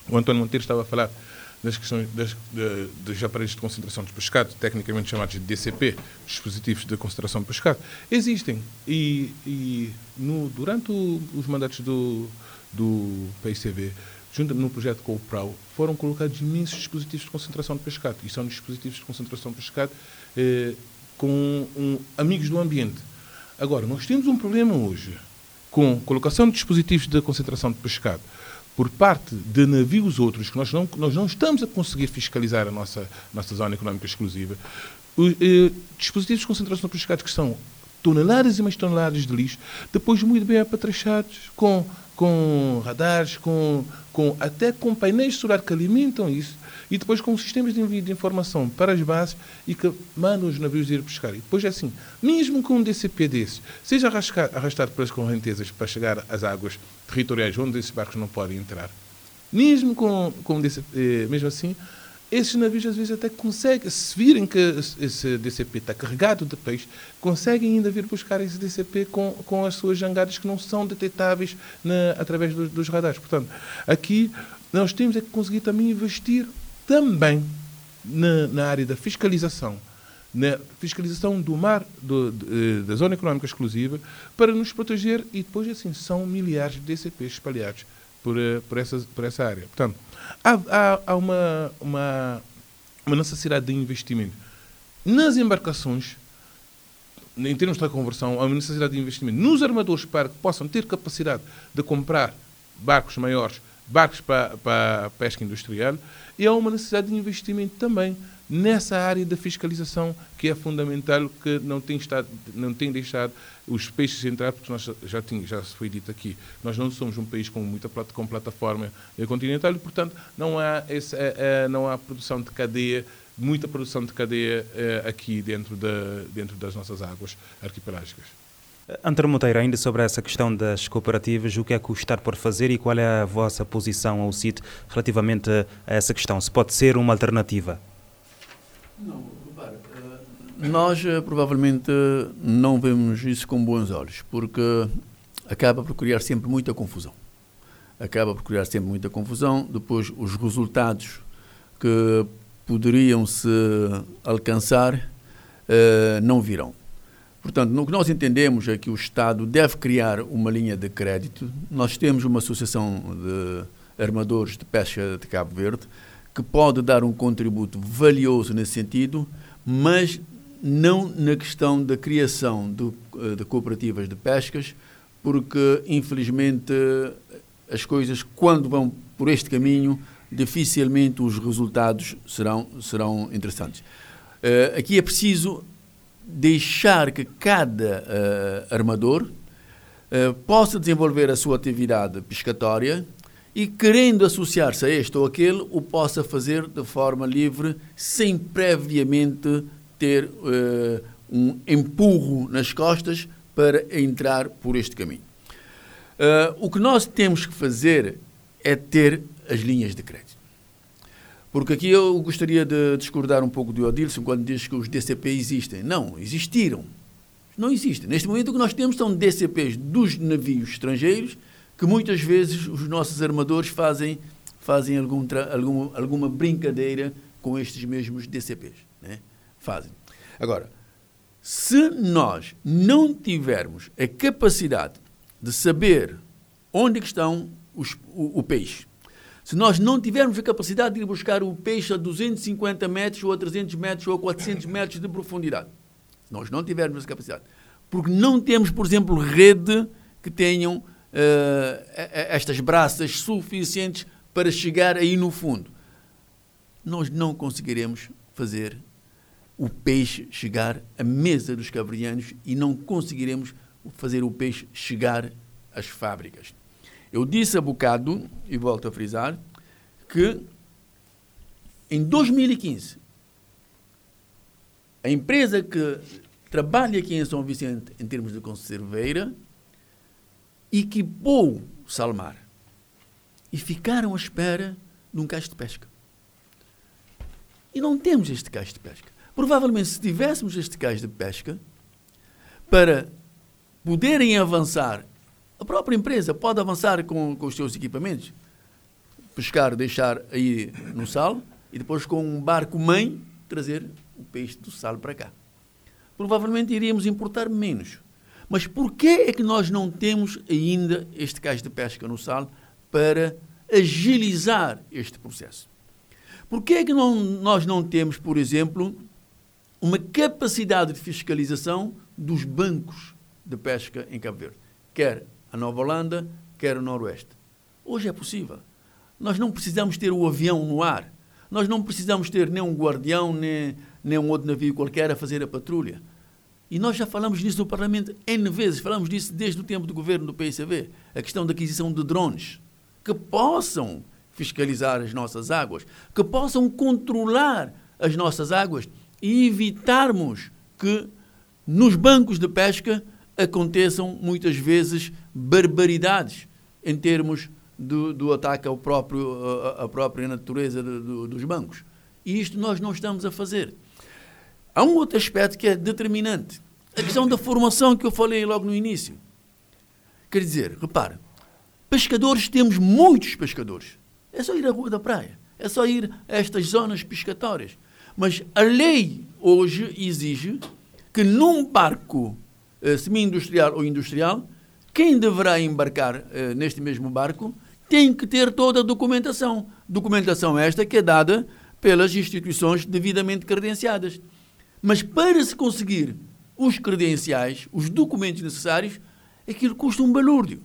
o António Monteiro estava a falar das questões das, de, dos aparelhos de concentração de pescado, tecnicamente chamados de DCP, dispositivos de concentração de pescado, existem. E, e no, durante o, os mandatos do, do PICV, junto no projeto com o PRAU, foram colocados imensos dispositivos de concentração de pescado. E são dispositivos de concentração de pescado eh, com um, amigos do ambiente. Agora, nós temos um problema hoje com colocação de dispositivos de concentração de pescado por parte de navios outros, que nós não, nós não estamos a conseguir fiscalizar a nossa, nossa zona económica exclusiva, eh, dispositivos de concentração de pescados que são toneladas e mais toneladas de lixo, depois muito bem apatrechados, com, com radares, com, com, até com painéis solares que alimentam isso, e depois com sistemas de envio de informação para as bases e que mandam os navios ir pescar. E depois é assim, mesmo com um DCP desses, seja arrastado pelas correntezas para chegar às águas territoriais onde esses barcos não podem entrar, mesmo com, com DCP, eh, mesmo assim, esses navios às vezes até conseguem, se virem que esse DCP está carregado de peixe, conseguem ainda vir buscar esse DCP com, com as suas jangadas que não são detectáveis na, através dos, dos radares. Portanto, aqui nós temos é que conseguir também investir também na, na área da fiscalização, na fiscalização do mar, do, de, da zona económica exclusiva, para nos proteger e depois, assim, são milhares de DCPs espalhados por, eh, por, essa, por essa área. Portanto, há, há, há uma, uma, uma necessidade de investimento nas embarcações, em termos de conversão, há uma necessidade de investimento nos armadores para que possam ter capacidade de comprar barcos maiores barcos para, para a pesca industrial e há uma necessidade de investimento também nessa área da fiscalização que é fundamental que não tem estado não tem deixado os peixes entrar porque nós já tinha, já foi dito aqui nós não somos um país com muita com plataforma continental e portanto não há esse, é, é, não há produção de cadeia muita produção de cadeia é, aqui dentro da dentro das nossas águas arquipelágicas Antônio Monteiro, ainda sobre essa questão das cooperativas, o que é que o Estado pode fazer e qual é a vossa posição ao CIT relativamente a essa questão? Se pode ser uma alternativa? Não, repara, eh, nós eh, provavelmente não vemos isso com bons olhos, porque acaba por criar sempre muita confusão. Acaba por criar sempre muita confusão, depois os resultados que poderiam se alcançar eh, não virão. Portanto, no que nós entendemos é que o Estado deve criar uma linha de crédito. Nós temos uma associação de armadores de pesca de Cabo Verde que pode dar um contributo valioso nesse sentido, mas não na questão da criação de, de cooperativas de pescas, porque infelizmente as coisas quando vão por este caminho dificilmente os resultados serão serão interessantes. Uh, aqui é preciso deixar que cada uh, armador uh, possa desenvolver a sua atividade pescatória e, querendo associar-se a este ou aquele, o possa fazer de forma livre, sem previamente ter uh, um empurro nas costas para entrar por este caminho. O que nós temos que fazer é ter as linhas de crédito. Porque aqui eu gostaria de discordar um pouco do Odilson quando diz que os DCP existem. Não, existiram. Não existem. Neste momento o que nós temos são DCPs dos navios estrangeiros que muitas vezes os nossos armadores fazem, fazem algum, algum, alguma brincadeira com estes mesmos DCPs. Né? Fazem. Agora, se nós não tivermos a capacidade de saber onde estão os, o, o peixe, se nós não tivermos a capacidade de ir buscar o peixe a 250 metros, ou a 300 metros, ou a 400 metros de profundidade, se nós não tivermos essa capacidade, porque não temos, por exemplo, rede que tenham uh, estas braças suficientes para chegar aí no fundo. Nós não conseguiremos fazer o peixe chegar à mesa dos cabrianos e não conseguiremos fazer o peixe chegar às fábricas. Eu disse há bocado, e volto a frisar, que em 2015, a empresa que trabalha aqui em São Vicente em termos de conserveira equipou Salmar e ficaram à espera de um caixa de pesca. E não temos este caixa de pesca. Provavelmente, se tivéssemos este caixa de pesca, para poderem avançar, a própria empresa pode avançar com, com os seus equipamentos, pescar, deixar aí no sal e depois com um barco mãe trazer o peixe do sal para cá. Provavelmente iríamos importar menos. Mas por que é que nós não temos ainda este cais de pesca no sal para agilizar este processo? Por que é que não, nós não temos, por exemplo, uma capacidade de fiscalização dos bancos de pesca em Cabo Verde? Quer a Nova Holanda, quer o Noroeste. Hoje é possível. Nós não precisamos ter o avião no ar. Nós não precisamos ter nem um guardião, nem, nem um outro navio qualquer a fazer a patrulha. E nós já falamos disso no Parlamento N vezes, falamos disso desde o tempo do governo do PSV, a questão da aquisição de drones que possam fiscalizar as nossas águas, que possam controlar as nossas águas e evitarmos que nos bancos de pesca aconteçam muitas vezes barbaridades em termos do, do ataque ao próprio, à própria natureza do, dos bancos. E isto nós não estamos a fazer. Há um outro aspecto que é determinante. A questão da formação que eu falei logo no início. Quer dizer, repare, pescadores temos muitos pescadores. É só ir à rua da praia. É só ir a estas zonas pescatórias. Mas a lei hoje exige que num barco eh, semi-industrial ou industrial, quem deverá embarcar eh, neste mesmo barco tem que ter toda a documentação. Documentação esta que é dada pelas instituições devidamente credenciadas. Mas para se conseguir os credenciais, os documentos necessários, aquilo custa um balúrdio.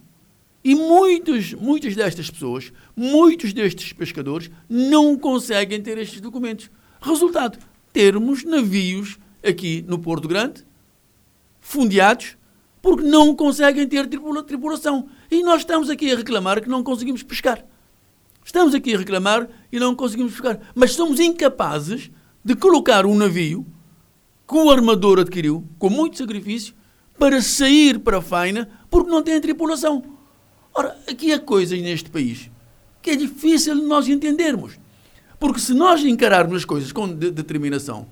E muitos, muitas destas pessoas, muitos destes pescadores, não conseguem ter estes documentos. Resultado, termos navios aqui no Porto Grande, fundeados, porque não conseguem ter tripulação. E nós estamos aqui a reclamar que não conseguimos pescar. Estamos aqui a reclamar e não conseguimos pescar. Mas somos incapazes de colocar um navio que o armador adquiriu com muito sacrifício para sair para a faina porque não tem tripulação. Ora, aqui há coisas neste país que é difícil nós entendermos. Porque se nós encararmos as coisas com de determinação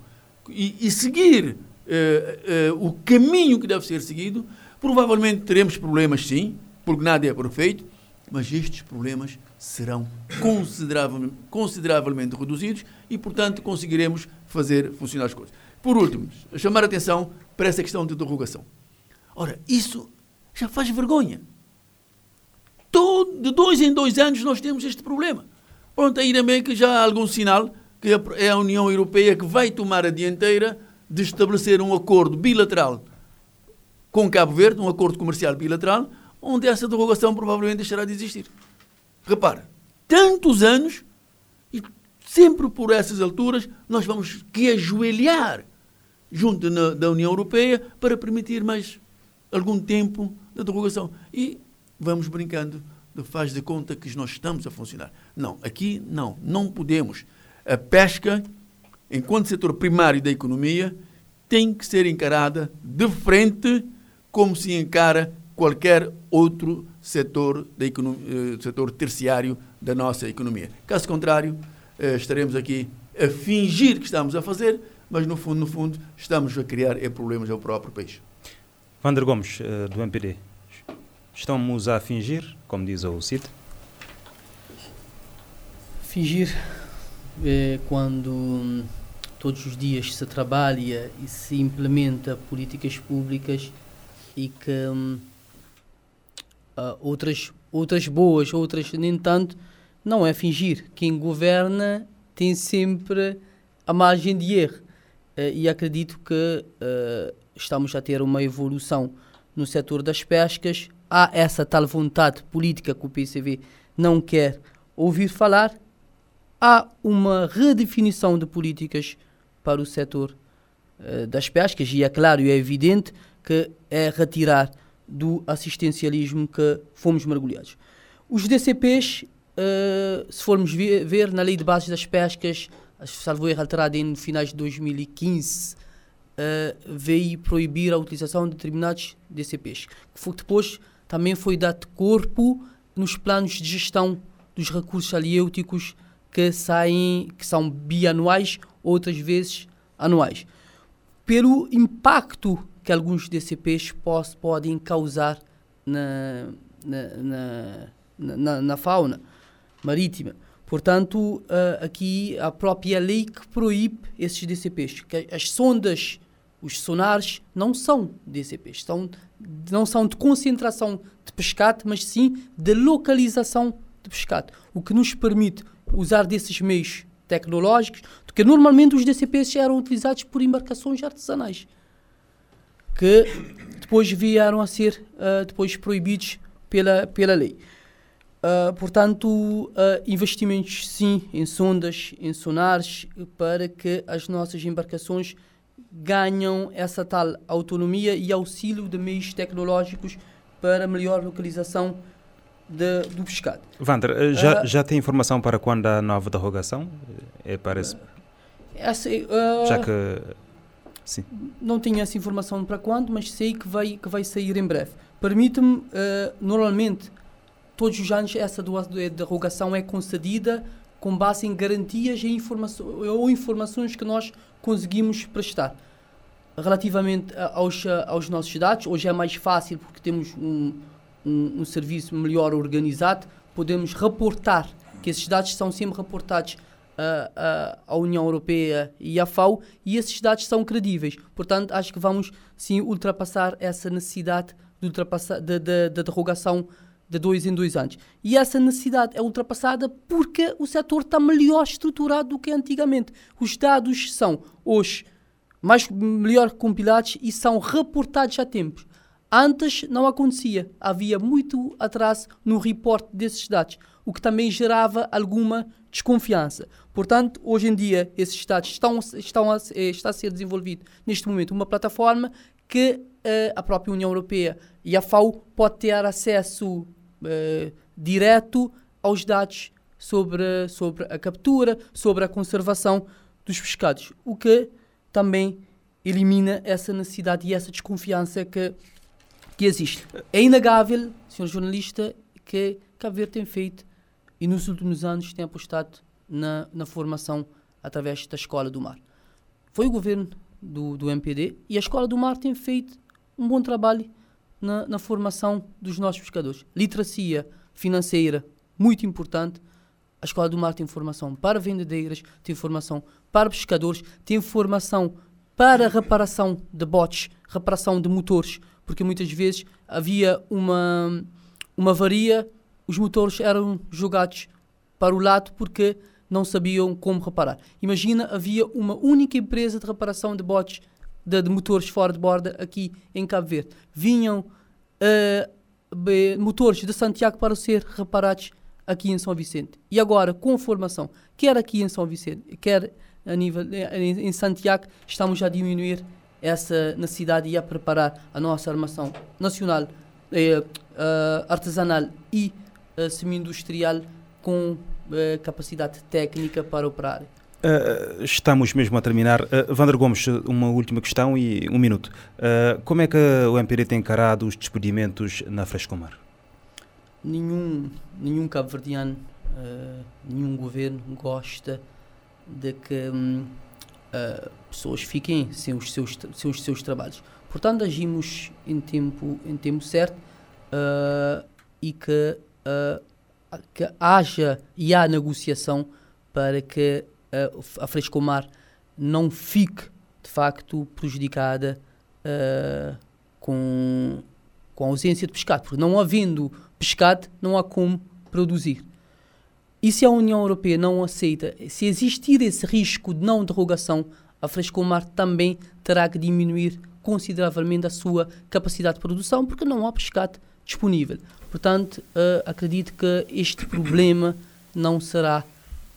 e, e seguir uh, uh, o caminho que deve ser seguido, provavelmente teremos problemas, sim, porque nada é perfeito, mas estes problemas serão consideravelmente, consideravelmente reduzidos e, portanto, conseguiremos fazer funcionar as coisas. Por último, chamar a atenção para essa questão de interrogação. Ora, isso já faz vergonha. Todo, de dois em dois anos nós temos este problema. Pronto, ainda bem que já há algum sinal que é a União Europeia que vai tomar a dianteira de estabelecer um acordo bilateral com Cabo Verde, um acordo comercial bilateral, onde essa derrogação provavelmente deixará de existir. Repara, tantos anos e sempre por essas alturas nós vamos que ajoelhar junto na, da União Europeia para permitir mais algum tempo de derrogação. E vamos brincando, faz de conta que nós estamos a funcionar. Não, aqui não, não podemos. A pesca, enquanto setor primário da economia, tem que ser encarada de frente como se encara qualquer outro setor, da economia, setor terciário da nossa economia. Caso contrário, estaremos aqui a fingir que estamos a fazer, mas no fundo, no fundo, estamos a criar problemas ao próprio país. Wander Gomes, do MPD. Estamos a fingir, como diz o CIT? Fingir é quando todos os dias se trabalha e se implementa políticas públicas e que uh, outras, outras boas, outras nem tanto, não é fingir. Quem governa tem sempre a margem de erro. Uh, e acredito que uh, estamos a ter uma evolução no setor das pescas. Há essa tal vontade política que o PCV não quer ouvir falar. Há uma redefinição de políticas para o setor uh, das pescas e é claro e é evidente que é retirar do assistencialismo que fomos mergulhados. Os DCPs Uh, se formos ver, na lei de bases das pescas, salvo erro alterada em finais de 2015, uh, eh, veio proibir a utilização de determinados DCPs. Que depois também foi dado corpo nos planos de gestão dos recursos aliêuticos que saem, que são bianuais, outras vezes anuais. Pelo impacto que alguns DCPs pos, podem causar na, na, na, na, na fauna marítima. Portanto, uh, aqui a própria lei que proíbe esses DCPs. Que as sondas, os sonares, não são DCPs, são, não são de concentração de pescado, mas sim de localização de pescado. O que nos permite usar desses meios tecnológicos, porque normalmente os DCPs eram utilizados por embarcações artesanais, que depois vieram a ser uh, depois proibidos pela, pela lei. Uh, portanto, uh, investimentos sim em sondas, em sonares, para que as nossas embarcações ganham essa tal autonomia e auxílio de meios tecnológicos para melhor localização de, do pescado. Wander, eh, já, uh, já tem informação para quando a nova derrogação? É para esse... essa, já que... Sim. Não tenho essa informação para quando, mas sei que vai, que vai sair em breve. Permite-me, normalmente, todos os anos essa derrogação é concedida com base em garantias e informações, ou informações que nós conseguimos prestar. Relativamente aos, aos nossos dados, hoje é mais fácil porque temos um, um, um serviço melhor organizado, podemos reportar, que esses dados são sempre reportados à, à União Europeia e à FAO e esses dados são credíveis. Portanto, acho que vamos sim ultrapassar essa necessidade de, ultrapassar, de, de, de derrogação de dois em dois anos. E essa necessidade é ultrapassada porque o setor está melhor estruturado do que antigamente. Os dados são hoje mais melhor compilados e são reportados a tempo. Antes não acontecia, havia muito atraso no reporte desses dados, o que também gerava alguma desconfiança. Portanto, hoje em dia, esses dados estão, estão a, eh, está a ser desenvolvido neste momento uma plataforma que uh, a própria União Europeia e a FAO pode ter acesso uh, direto aos dados sobre, sobre a captura, sobre a conservação dos pescados, o que também elimina essa necessidade e essa desconfiança que, que existe. É inegável, senhor jornalista, que Cabo Verde tem feito e nos últimos anos tem apostado na, na formação através da Escola do Mar. Foi o governo do, do MPD e a Escola do Mar tem feito um bom trabalho na, na formação dos nossos pescadores. Literacia financeira, muito importante. A Escola do Mar tem formação para vendedeiras, tem formação para pescadores, tem formação para reparação de botes, reparação de motores, porque muitas vezes havia uma, uma avaria, os motores eram jogados para o lado porque não sabiam como reparar. Imagina, havia uma única empresa de reparação de botes de, de motores fora de borda aqui em Cabo Verde. Vinham uh, motores de Santiago para ser reparados aqui em São Vicente. E agora, com formação, quer aqui em São Vicente, quer a nível, em, em Santiago, estamos a diminuir essa necessidade e a preparar a nossa armação nacional, eh, uh, artesanal e uh, semi-industrial com uh, capacidade técnica para operar. Uh, estamos mesmo a terminar. Uh, Vander Gomes, uma última questão e um minuto. Uh, como é que o MPD tem encarado os despedimentos na Frescomar? Nenhum, nenhum cabo-verdiano, uh, nenhum governo gosta de que um, pessoas fiquem sem os seus, sem os seus trabalhos. Portanto, agimos em tempo, em tempo certo e que, que haja e há negociação para que a Frescomar não fique de facto prejudicada uh, com, com a ausência de pescado, porque não havendo pescado não há como produzir. E se a União Europeia não aceita, se existir esse risco de não derrogação, a Frescomar também terá que diminuir consideravelmente a sua capacidade de produção, porque não há pescado disponível. Portanto, uh, acredito que este problema não será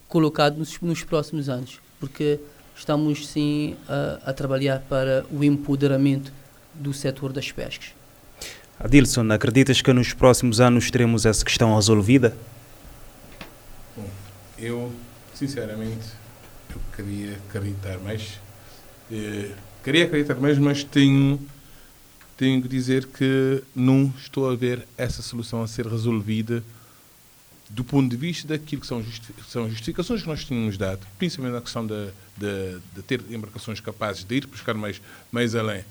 colocado nos, nos próximos anos, porque estamos sim a, a, trabalhar para o empoderamento do setor das pescas. Adilson, acreditas que nos próximos anos teremos essa questão resolvida? Eu, sinceramente, eu queria acreditar mais. Eh, queria acreditar mais, mas tenho, tenho que dizer que não estou a ver essa solução a ser resolvida do ponto de vista daquilo que são, justi são justificações que nós tínhamos dado, principalmente na questão de, de, de, ter embarcações capazes de ir pescar mais, mais além,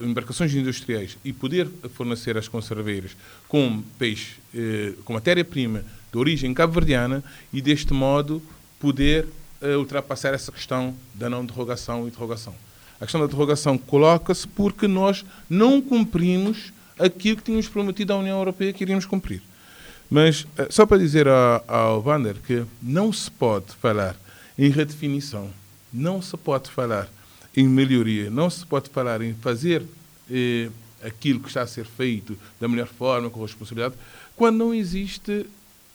embarcações industriais, e poder fornecer às conserveiras com peixe, eh, com matéria-prima de origem cabo-verdiana, e deste modo poder eh, ultrapassar essa questão da não derrogação e derrogação. A questão da derrogação coloca-se porque nós não cumprimos aquilo que tínhamos prometido à União Europeia que iríamos cumprir. Mas eh, só para dizer ao, ao Wander que não se pode falar em redefinição, não se pode falar em melhoria, não se pode falar em fazer eh, aquilo que está a ser feito da melhor forma, com responsabilidade, quando não existe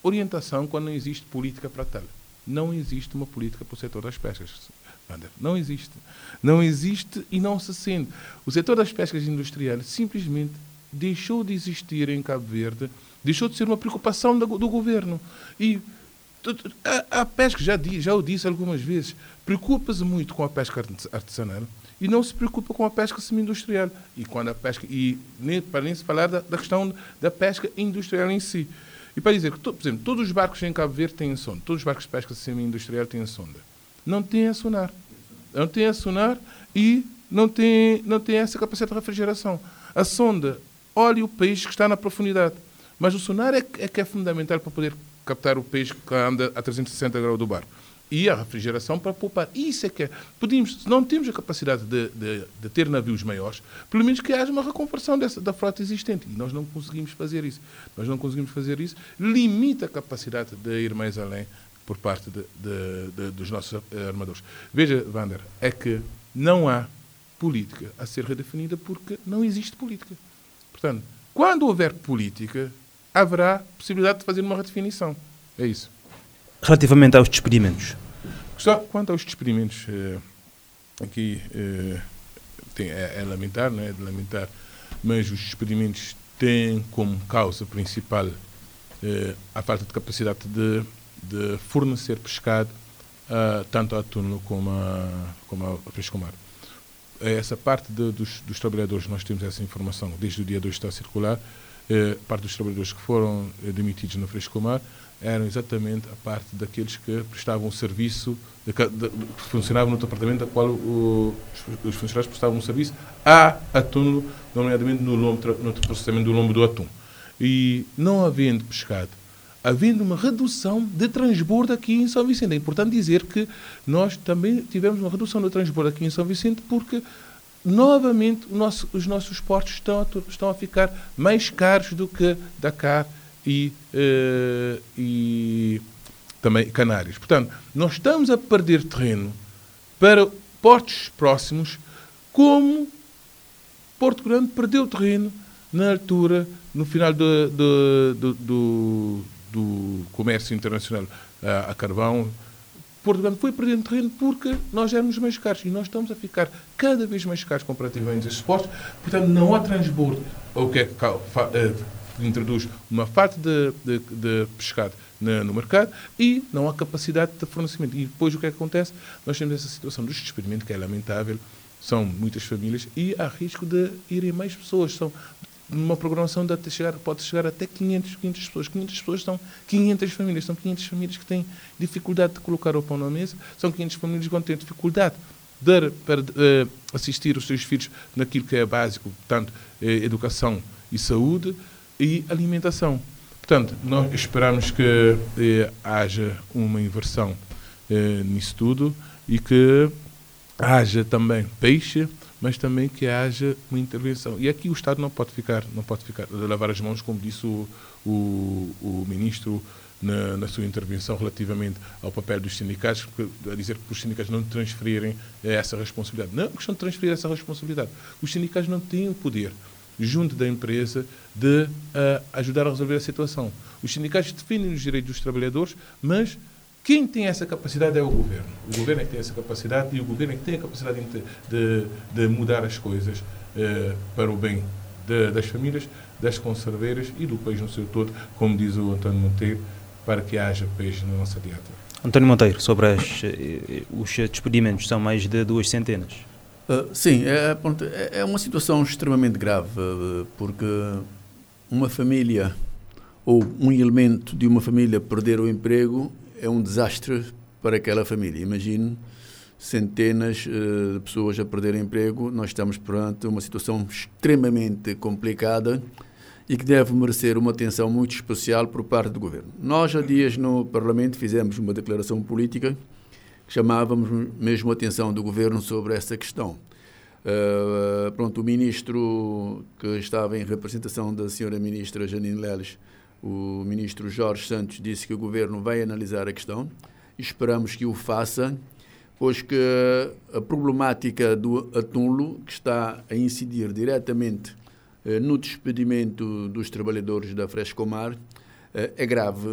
orientação, quando não existe política para tal. Não existe uma política para o setor das pescas. Wander. Não existe. Não existe e não se sente. O setor das pescas industriais simplesmente deixou de existir em Cabo Verde Deixou de ser uma preocupação do, do governo. E a, a, pesca, já, já o disse algumas vezes, preocupa-se muito com a pesca artesanal e não se preocupa com a pesca semi-industrial. E quando a pesca e nem, para nem se falar da, da, questão da pesca industrial em si. E para dizer que, por exemplo, todos os barcos em Cabo Verde têm sonda, todos os barcos de pesca semi-industrial têm sonda. Não têm a sonar. Não têm a sonar e não têm, não têm essa capacidade de refrigeração. A sonda olha o peixe que está na profundidade. Mas o sonar é, é que é fundamental para poder captar o peixe que anda a 360 graus do barco. E a refrigeração para poupar. Isso é que é. Podíamos, se não temos a capacidade de, de, de, ter navios maiores, pelo menos que haja uma reconversão dessa, da frota existente. E nós não conseguimos fazer isso. Nós não conseguimos fazer isso. Limita a capacidade de ir mais além por parte de, dos nossos armadores. Veja, Wander, é que não há política a ser redefinida porque não existe política. Portanto, quando houver política, haverá possibilidade de fazer uma redefinição. É isso. Relativamente aos despedimentos. Quanto aos despedimentos, eh, aqui eh, é, é, lamentar, não é de lamentar, mas os despedimentos têm como causa principal eh, a falta de capacidade de, de fornecer pescado uh, tanto à túnel como a, como a. Essa parte de, dos, dos trabalhadores, nós temos essa informação desde o dia 2 está a circular, eh, parte dos trabalhadores que foram demitidos no Frescomar eram exatamente a parte daqueles que prestavam serviço, de, de, que funcionavam no departamento da qual o, os, os, funcionários prestavam serviço a atum, nomeadamente no, lombo, no processamento do lombo do atum. E não havendo pescado, havendo uma redução de transbordo aqui em São Vicente. É importante dizer que nós também tivemos uma redução do transbordo aqui em São Vicente porque novamente nosso, os nossos portos estão a, estão a ficar mais caros do que Dakar e, uh, e também Canárias. Portanto, nós estamos a perder terreno para portos próximos, como Porto Grande perdeu terreno na altura, no final do, do, do, do, do comércio internacional a, a carvão, Portugal foi perdendo terreno porque nós éramos mais caros e nós estamos a ficar cada vez mais caros comparativamente esses postos. Portanto, não há transbordo, o que é que uh, introduz uma falta de, de, de pescado na, no mercado e não há capacidade de fornecimento. E depois o que, é que acontece? Nós temos essa situação do despedimento que é lamentável, são muitas famílias e há risco de irem mais pessoas. São numa programação de até chegar, pode chegar até 500, 500 pessoas. 500 pessoas são 500 famílias. São 500 famílias que têm dificuldade de colocar o pão na mesa. São 500 famílias que vão ter dificuldade de, para uh, assistir os seus filhos naquilo que é básico, tanto uh, educação e saúde e alimentação. Portanto, nós esperamos que uh, haja uma inversão nisso tudo e que haja também peixe mas também que haja uma intervenção. E aqui o Estado não pode ficar, não pode ficar a lavar as mãos, como disse o, o, o ministro na, na, sua intervenção relativamente ao papel dos sindicatos, a dizer que os sindicatos não transferirem essa responsabilidade. Não é questão de transferir essa responsabilidade. Os sindicatos não têm o poder, junto da empresa, de uh, ajudar a resolver a situação. Os sindicatos defendem os direitos dos trabalhadores, mas quem tem essa capacidade é o governo. O governo é que tem essa capacidade e o governo é que tem a capacidade de, de, mudar as coisas eh, para o bem de, das famílias, das conserveiras e do país no seu todo, como diz o António Monteiro, para que haja peixe na nossa dieta. António Monteiro, sobre as, eh, os despedimentos, são mais de duas centenas. Uh, sim, é, é, é uma situação extremamente grave, porque uma família ou um elemento de uma família perder o emprego é um desastre para aquela família. Imagine centenas uh, de pessoas a perderem emprego. Nós estamos perante uma situação extremamente complicada e que deve merecer uma atenção muito especial por parte do governo. Nós, há dias no Parlamento, fizemos uma declaração política chamávamos mesmo a atenção do governo sobre essa questão. Uh, pronto, o ministro que estava em representação da senhora ministra Janine Leles o ministro Jorge Santos disse que o governo vai analisar a questão. Esperamos que o faça, pois que a problemática do atunlo, que está a incidir diretamente eh, no despedimento dos trabalhadores da Frescomar, eh, é grave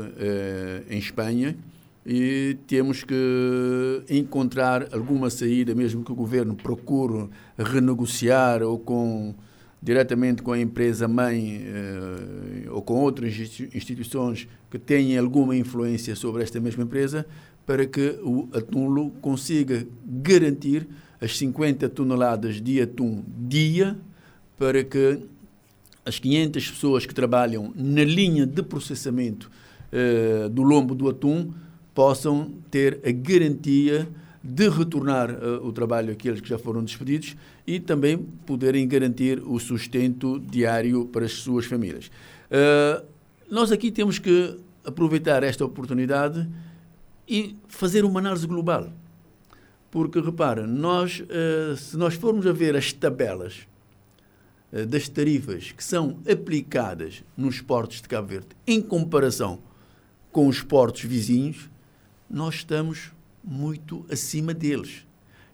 em Espanha e temos que encontrar alguma saída, mesmo que o governo procure renegociar ou com diretamente com a empresa mãe eh, ou com outras instituições que tenham alguma influência sobre esta mesma empresa, para que o Atunlo consiga garantir as 50 toneladas de atum dia, para que as 500 pessoas que trabalham na linha de processamento eh, do lombo do atum possam ter a garantia de retornar uh, o trabalho àqueles que já foram despedidos e também poderem garantir o sustento diário para as suas famílias. Uh, nós aqui temos que aproveitar esta oportunidade e fazer uma análise global. Porque, repara, nós, uh, se nós formos a ver as tabelas das tarifas que são aplicadas nos portos de Cabo Verde em comparação com os portos vizinhos, nós estamos muito acima deles.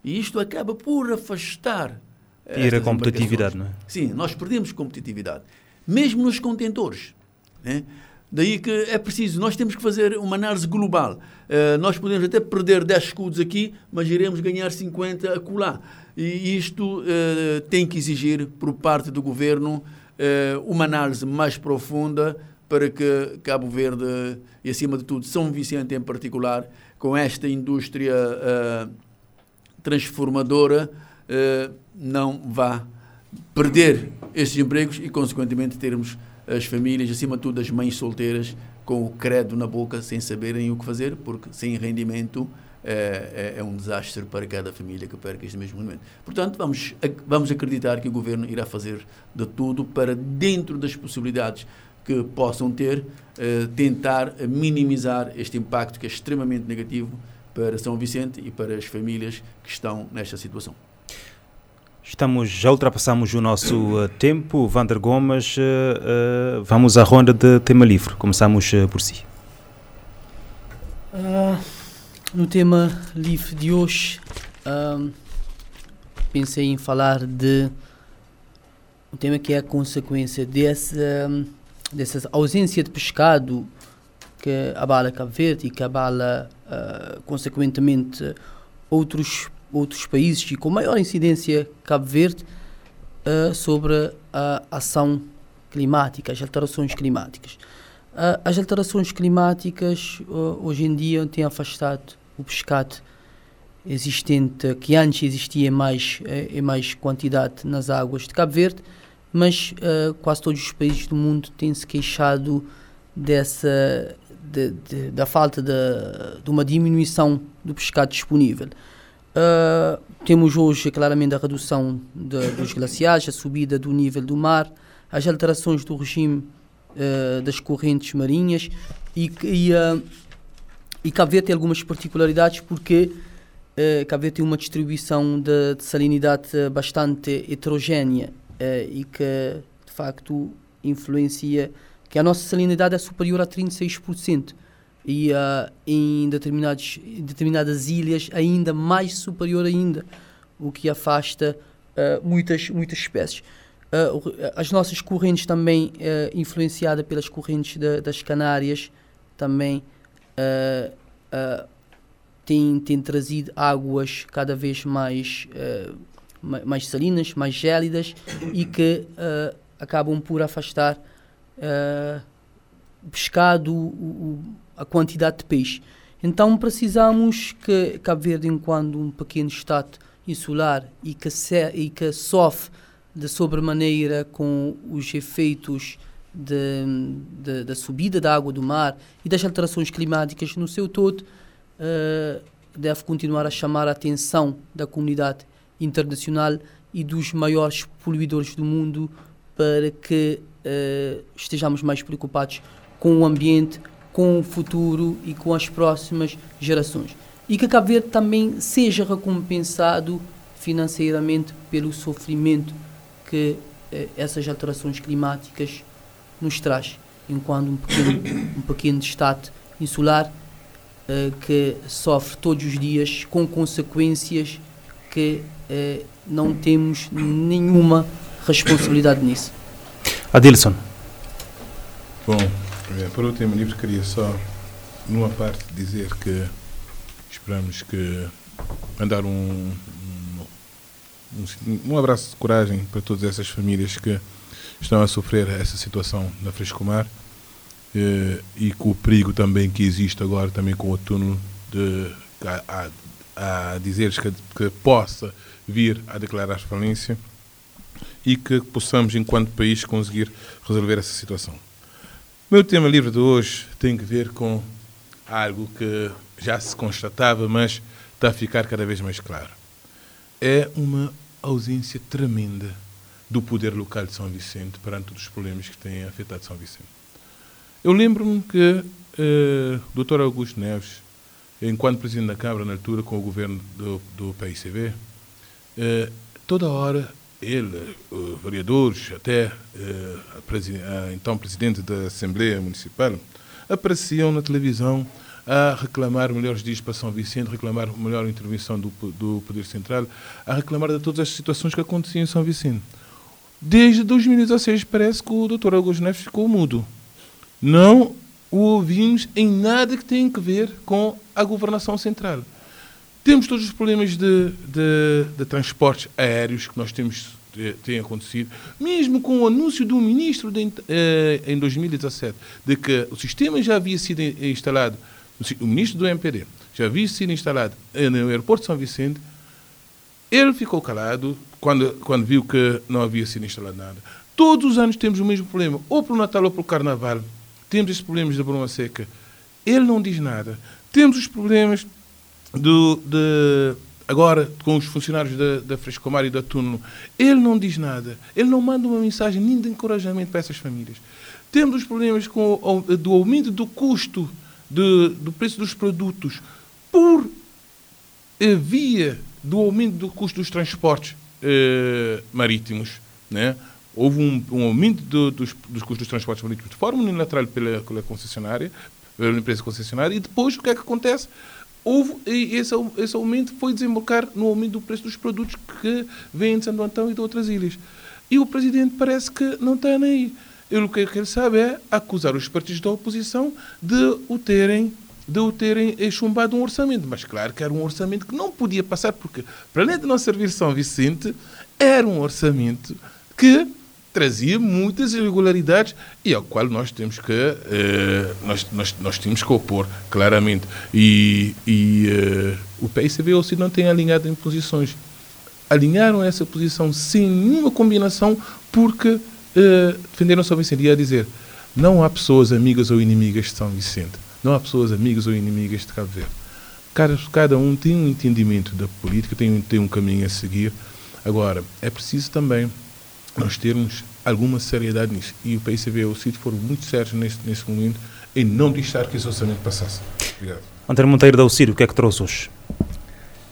E isto acaba por afastar. Ter a competitividade, não é? Sim, nós perdemos competitividade. Mesmo nos contentores. Né? Daí que é preciso, nós temos que fazer uma análise global. Uh, nós podemos até perder 10 escudos aqui, mas iremos ganhar 50 acolá. E isto uh, tem que exigir, por parte do governo, uh, uma análise mais profunda para que Cabo Verde, e acima de tudo São Vicente em particular, com esta indústria uh, transformadora uh, não vá perder esses empregos e, consequentemente, termos as famílias, acima de tudo as mães solteiras, com o credo na boca, sem saberem o que fazer, porque sem rendimento é, é, é, um desastre para cada família que perca este mesmo momento. Portanto, vamos, vamos acreditar que o governo irá fazer de tudo para, dentro das possibilidades que possam ter, uh, tentar minimizar este impacto que é extremamente negativo para São Vicente e para as famílias que estão nesta situação. Estamos, já ultrapassamos o nosso uh, tempo. Vander Gomes, uh, vamos à ronda de tema livre. Começamos por si. no tema livre de hoje, pensei em falar de um tema que é a consequência desse dessa ausência de pescado que abala Cabo Verde e que abala, uh, consequentemente, outros, outros países e com maior incidência Cabo Verde uh, sobre a ação climática, as alterações climáticas. as alterações climáticas hoje em dia têm afastado o pescado existente, que antes existia mais, eh, em mais quantidade nas águas de Cabo Verde, mas uh, quase todos os países do mundo têm se queixado dessa, de, de, da falta de, de, uma diminuição do pescado disponível. Uh, temos hoje claramente a redução dos glaciares, a subida do nível do mar, as alterações do regime uh, das correntes marinhas e, e, uh, e Cabo Verde tem algumas particularidades porque uh, Cabo Verde tem uma distribuição de, de salinidade bastante heterogénea uh, e que de facto influencia que a nossa salinidade é superior a 36% e uh, em, determinados, em determinadas ilhas ainda mais superior ainda, o que afasta uh, muitas, muitas espécies. Uh, as nossas correntes também, uh, influenciadas pelas correntes de, das Canárias, também uh, têm, têm trazido águas cada vez mais, mais salinas, mais gélidas e que acabam por afastar o pescado, o, a quantidade de peixe. Então precisamos que Cabo Verde, enquanto um pequeno estado insular e que, se, e que sofre de sobremaneira com os efeitos de, de, da subida da água do mar e das alterações climáticas no seu todo, uh, deve continuar a chamar a atenção da comunidade internacional e dos maiores poluidores do mundo para que uh, estejamos mais preocupados com o ambiente, com o futuro e com as próximas gerações. E que Cabo Verde também seja recompensado financeiramente pelo sofrimento que eh, essas alterações climáticas nos traz, enquanto um pequeno, um pequeno estado insular eh, que sofre todos os dias com consequências que eh, não temos nenhuma responsabilidade nisso. Adilson. Bom, é, para o último livro queria só, numa parte, dizer que esperamos que mandar um, um, um abraço de coragem para todas essas famílias que estão a sofrer essa situação na Frescomar eh, e com o perigo também que existe agora também com o túnel de a, a, a dizer que, que possa vir a declarar falência e que possamos, enquanto país, conseguir resolver essa situação. O meu tema livre de hoje tem que ver com algo que já se constatava, mas está a ficar cada vez mais claro é uma ausência tremenda do poder local de São Vicente perante os problemas que têm afetado São Vicente. Eu lembro-me que uh, o Dr. Augusto Neves, enquanto Presidente da Câmara, na altura, com o governo do, do PICB, eh, toda hora ele, uh, vereadores, até uh, a, a, então Presidente da Assembleia Municipal, apareciam na televisão a reclamar melhores dias para São Vicente, reclamar melhor intervenção do, do Poder Central, a reclamar de todas as situações que aconteciam em São Vicente. Desde 2016 parece que o Dr. Augusto Neves ficou mudo. Não o ouvimos em nada que tenha a ver com a governação central. Temos todos os problemas de, de, de transportes aéreos que nós temos eh, tem acontecido, mesmo com o anúncio do ministro de, eh, em 2017 de que o sistema já havia sido instalado o ministro do MPD, já havia sido instalado no aeroporto de São Vicente, ele ficou calado quando, quando viu que não havia sido instalado nada. Todos os anos temos o mesmo problema, ou para o Natal ou para o Carnaval, temos esses problemas da bruma seca. Ele não diz nada. Temos os problemas de, agora com os funcionários da, da Frescomar e da Túnel. Ele não diz nada. Ele não manda uma mensagem nem de encorajamento para essas famílias. Temos os problemas com, do aumento do custo de, do preço dos produtos por via do aumento do custo dos transportes eh, marítimos, né? houve um, um aumento do, dos, dos custos dos transportes marítimos de forma unilateral pela, pela concessionária, pela empresa concessionária, e depois o que é que acontece? Houve, esse, esse aumento foi desembocar no aumento do preço dos produtos que vêm de Santo Antão e de outras ilhas. E o presidente parece que não está nem aí. Ele, o que ele sabe é acusar os partidos da oposição de o terem de o terem chumbado um orçamento. Mas claro que era um orçamento que não podia passar, porque, para além de não servir São Vicente, era um orçamento que trazia muitas irregularidades e ao qual nós temos que uh, nós, nós, nós temos que opor claramente. E, e uh, o PSV ou não tem alinhado em posições. Alinharam essa posição sem nenhuma combinação porque uh, defenderam São Vicente. E a dizer não há pessoas amigas ou inimigas de São Vicente. Não há pessoas amigas ou inimigas de Cabo Verde. Cada, cada um tem um entendimento da política tem, tem um caminho a seguir. Agora é preciso também nós termos alguma seriedade nisso. E o PICB e o CID foram muito sérios nesse, nesse momento em não deixar que esse orçamento passasse. Obrigado. António Monteiro da UCID, o que é que trouxe hoje?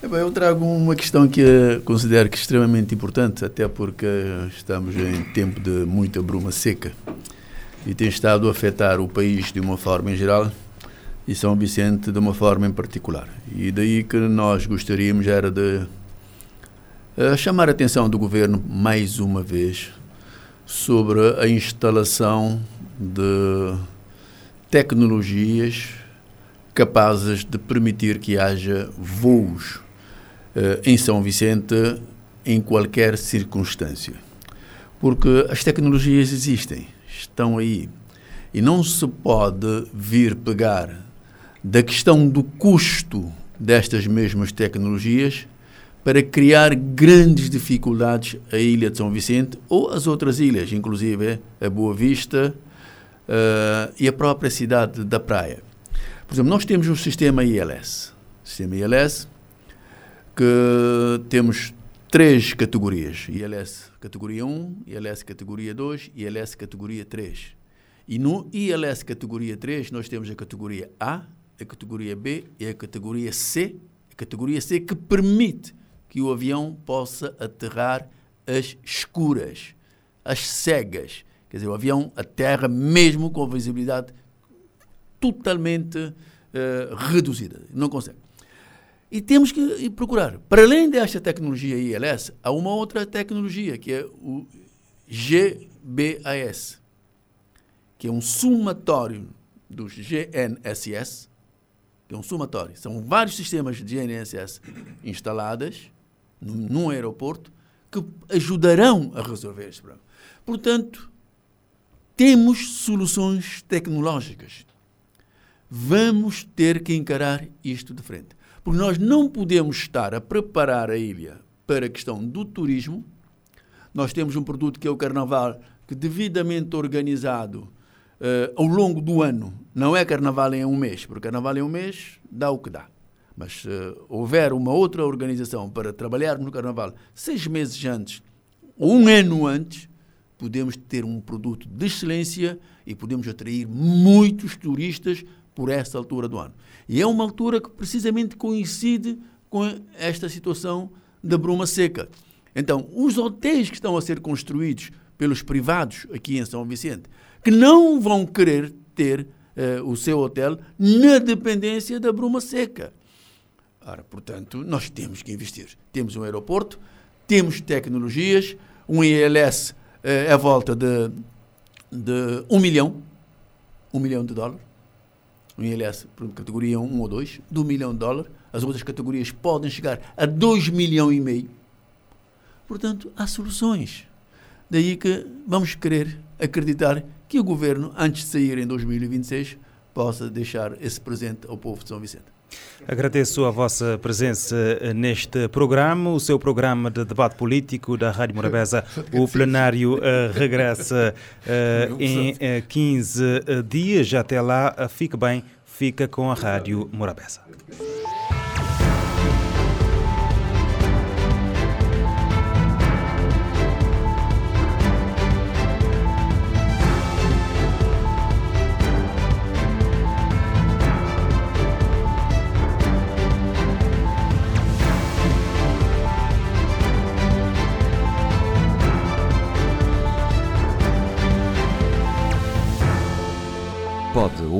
É bem, eu trago uma questão que considero que é extremamente importante, até porque estamos em tempo de muita bruma seca e tem estado a afetar o país de uma forma em geral e São Vicente de uma forma em particular. E daí que nós gostaríamos era de uh, chamar a atenção do governo mais uma vez sobre a instalação de tecnologias capazes de permitir que haja voos uh, em São Vicente em qualquer circunstância. Porque as tecnologias existem, estão aí. E não se pode vir pegar da questão do custo destas mesmas tecnologias para criar grandes dificuldades à ilha de São Vicente ou às outras ilhas, inclusive a Boa Vista uh, e a própria cidade da Praia. Por exemplo, nós temos o sistema ILS. Sistema ILS que temos três categorias: ILS categoria 1, ILS categoria 2 e ILS categoria 3. E no ILS categoria 3 nós temos a categoria A, a categoria B e a categoria C, a categoria C que permite que o avião possa aterrar às escuras, às cegas. Quer dizer, o avião aterra mesmo com a visibilidade totalmente uh, reduzida. Não consegue. E temos que procurar. Para além desta tecnologia ILS, há uma outra tecnologia, que é o GBAS, que é um somatório dos GNSS, que é um somatório. São vários sistemas de GNSS instalados num aeroporto que ajudarão a resolver este problema. Portanto, temos soluções tecnológicas. Vamos ter que encarar isto de frente. Porque nós não podemos estar a preparar a ilha para a questão do turismo. Nós temos um produto que é o Carnaval, que devidamente organizado uh, ao longo do ano, não é Carnaval em um mês, porque Carnaval em um mês dá o que dá. Mas se uh, houver uma outra organização para trabalharmos no Carnaval seis meses antes ou um ano antes, podemos ter um produto de excelência e podemos atrair muitos turistas por essa altura do ano. E é uma altura que precisamente coincide com esta situação da bruma seca. Então, os hotéis que estão a ser construídos pelos privados aqui em São Vicente, que não vão querer ter uh, o seu hotel na dependência da bruma seca. Ora, portanto, nós temos que investir. Temos um aeroporto, temos tecnologias, um ILS é a volta de, de um milhão, um milhão de dólares. Um ILS, categoria 1 ou 2, de um milhão de dólares. As outras categorias podem chegar a 2 milhões e meio. Portanto, há soluções. Daí que vamos querer acreditar que o governo, antes de sair em 2026, possa deixar esse presente ao povo de São Vicente. Agradeço a vossa presença neste programa, o seu programa de debate político da Rádio Morabeza. O plenário uh, regressa uh, em uh, 15 dias. Até lá, fique bem, fica com a Rádio Morabeza.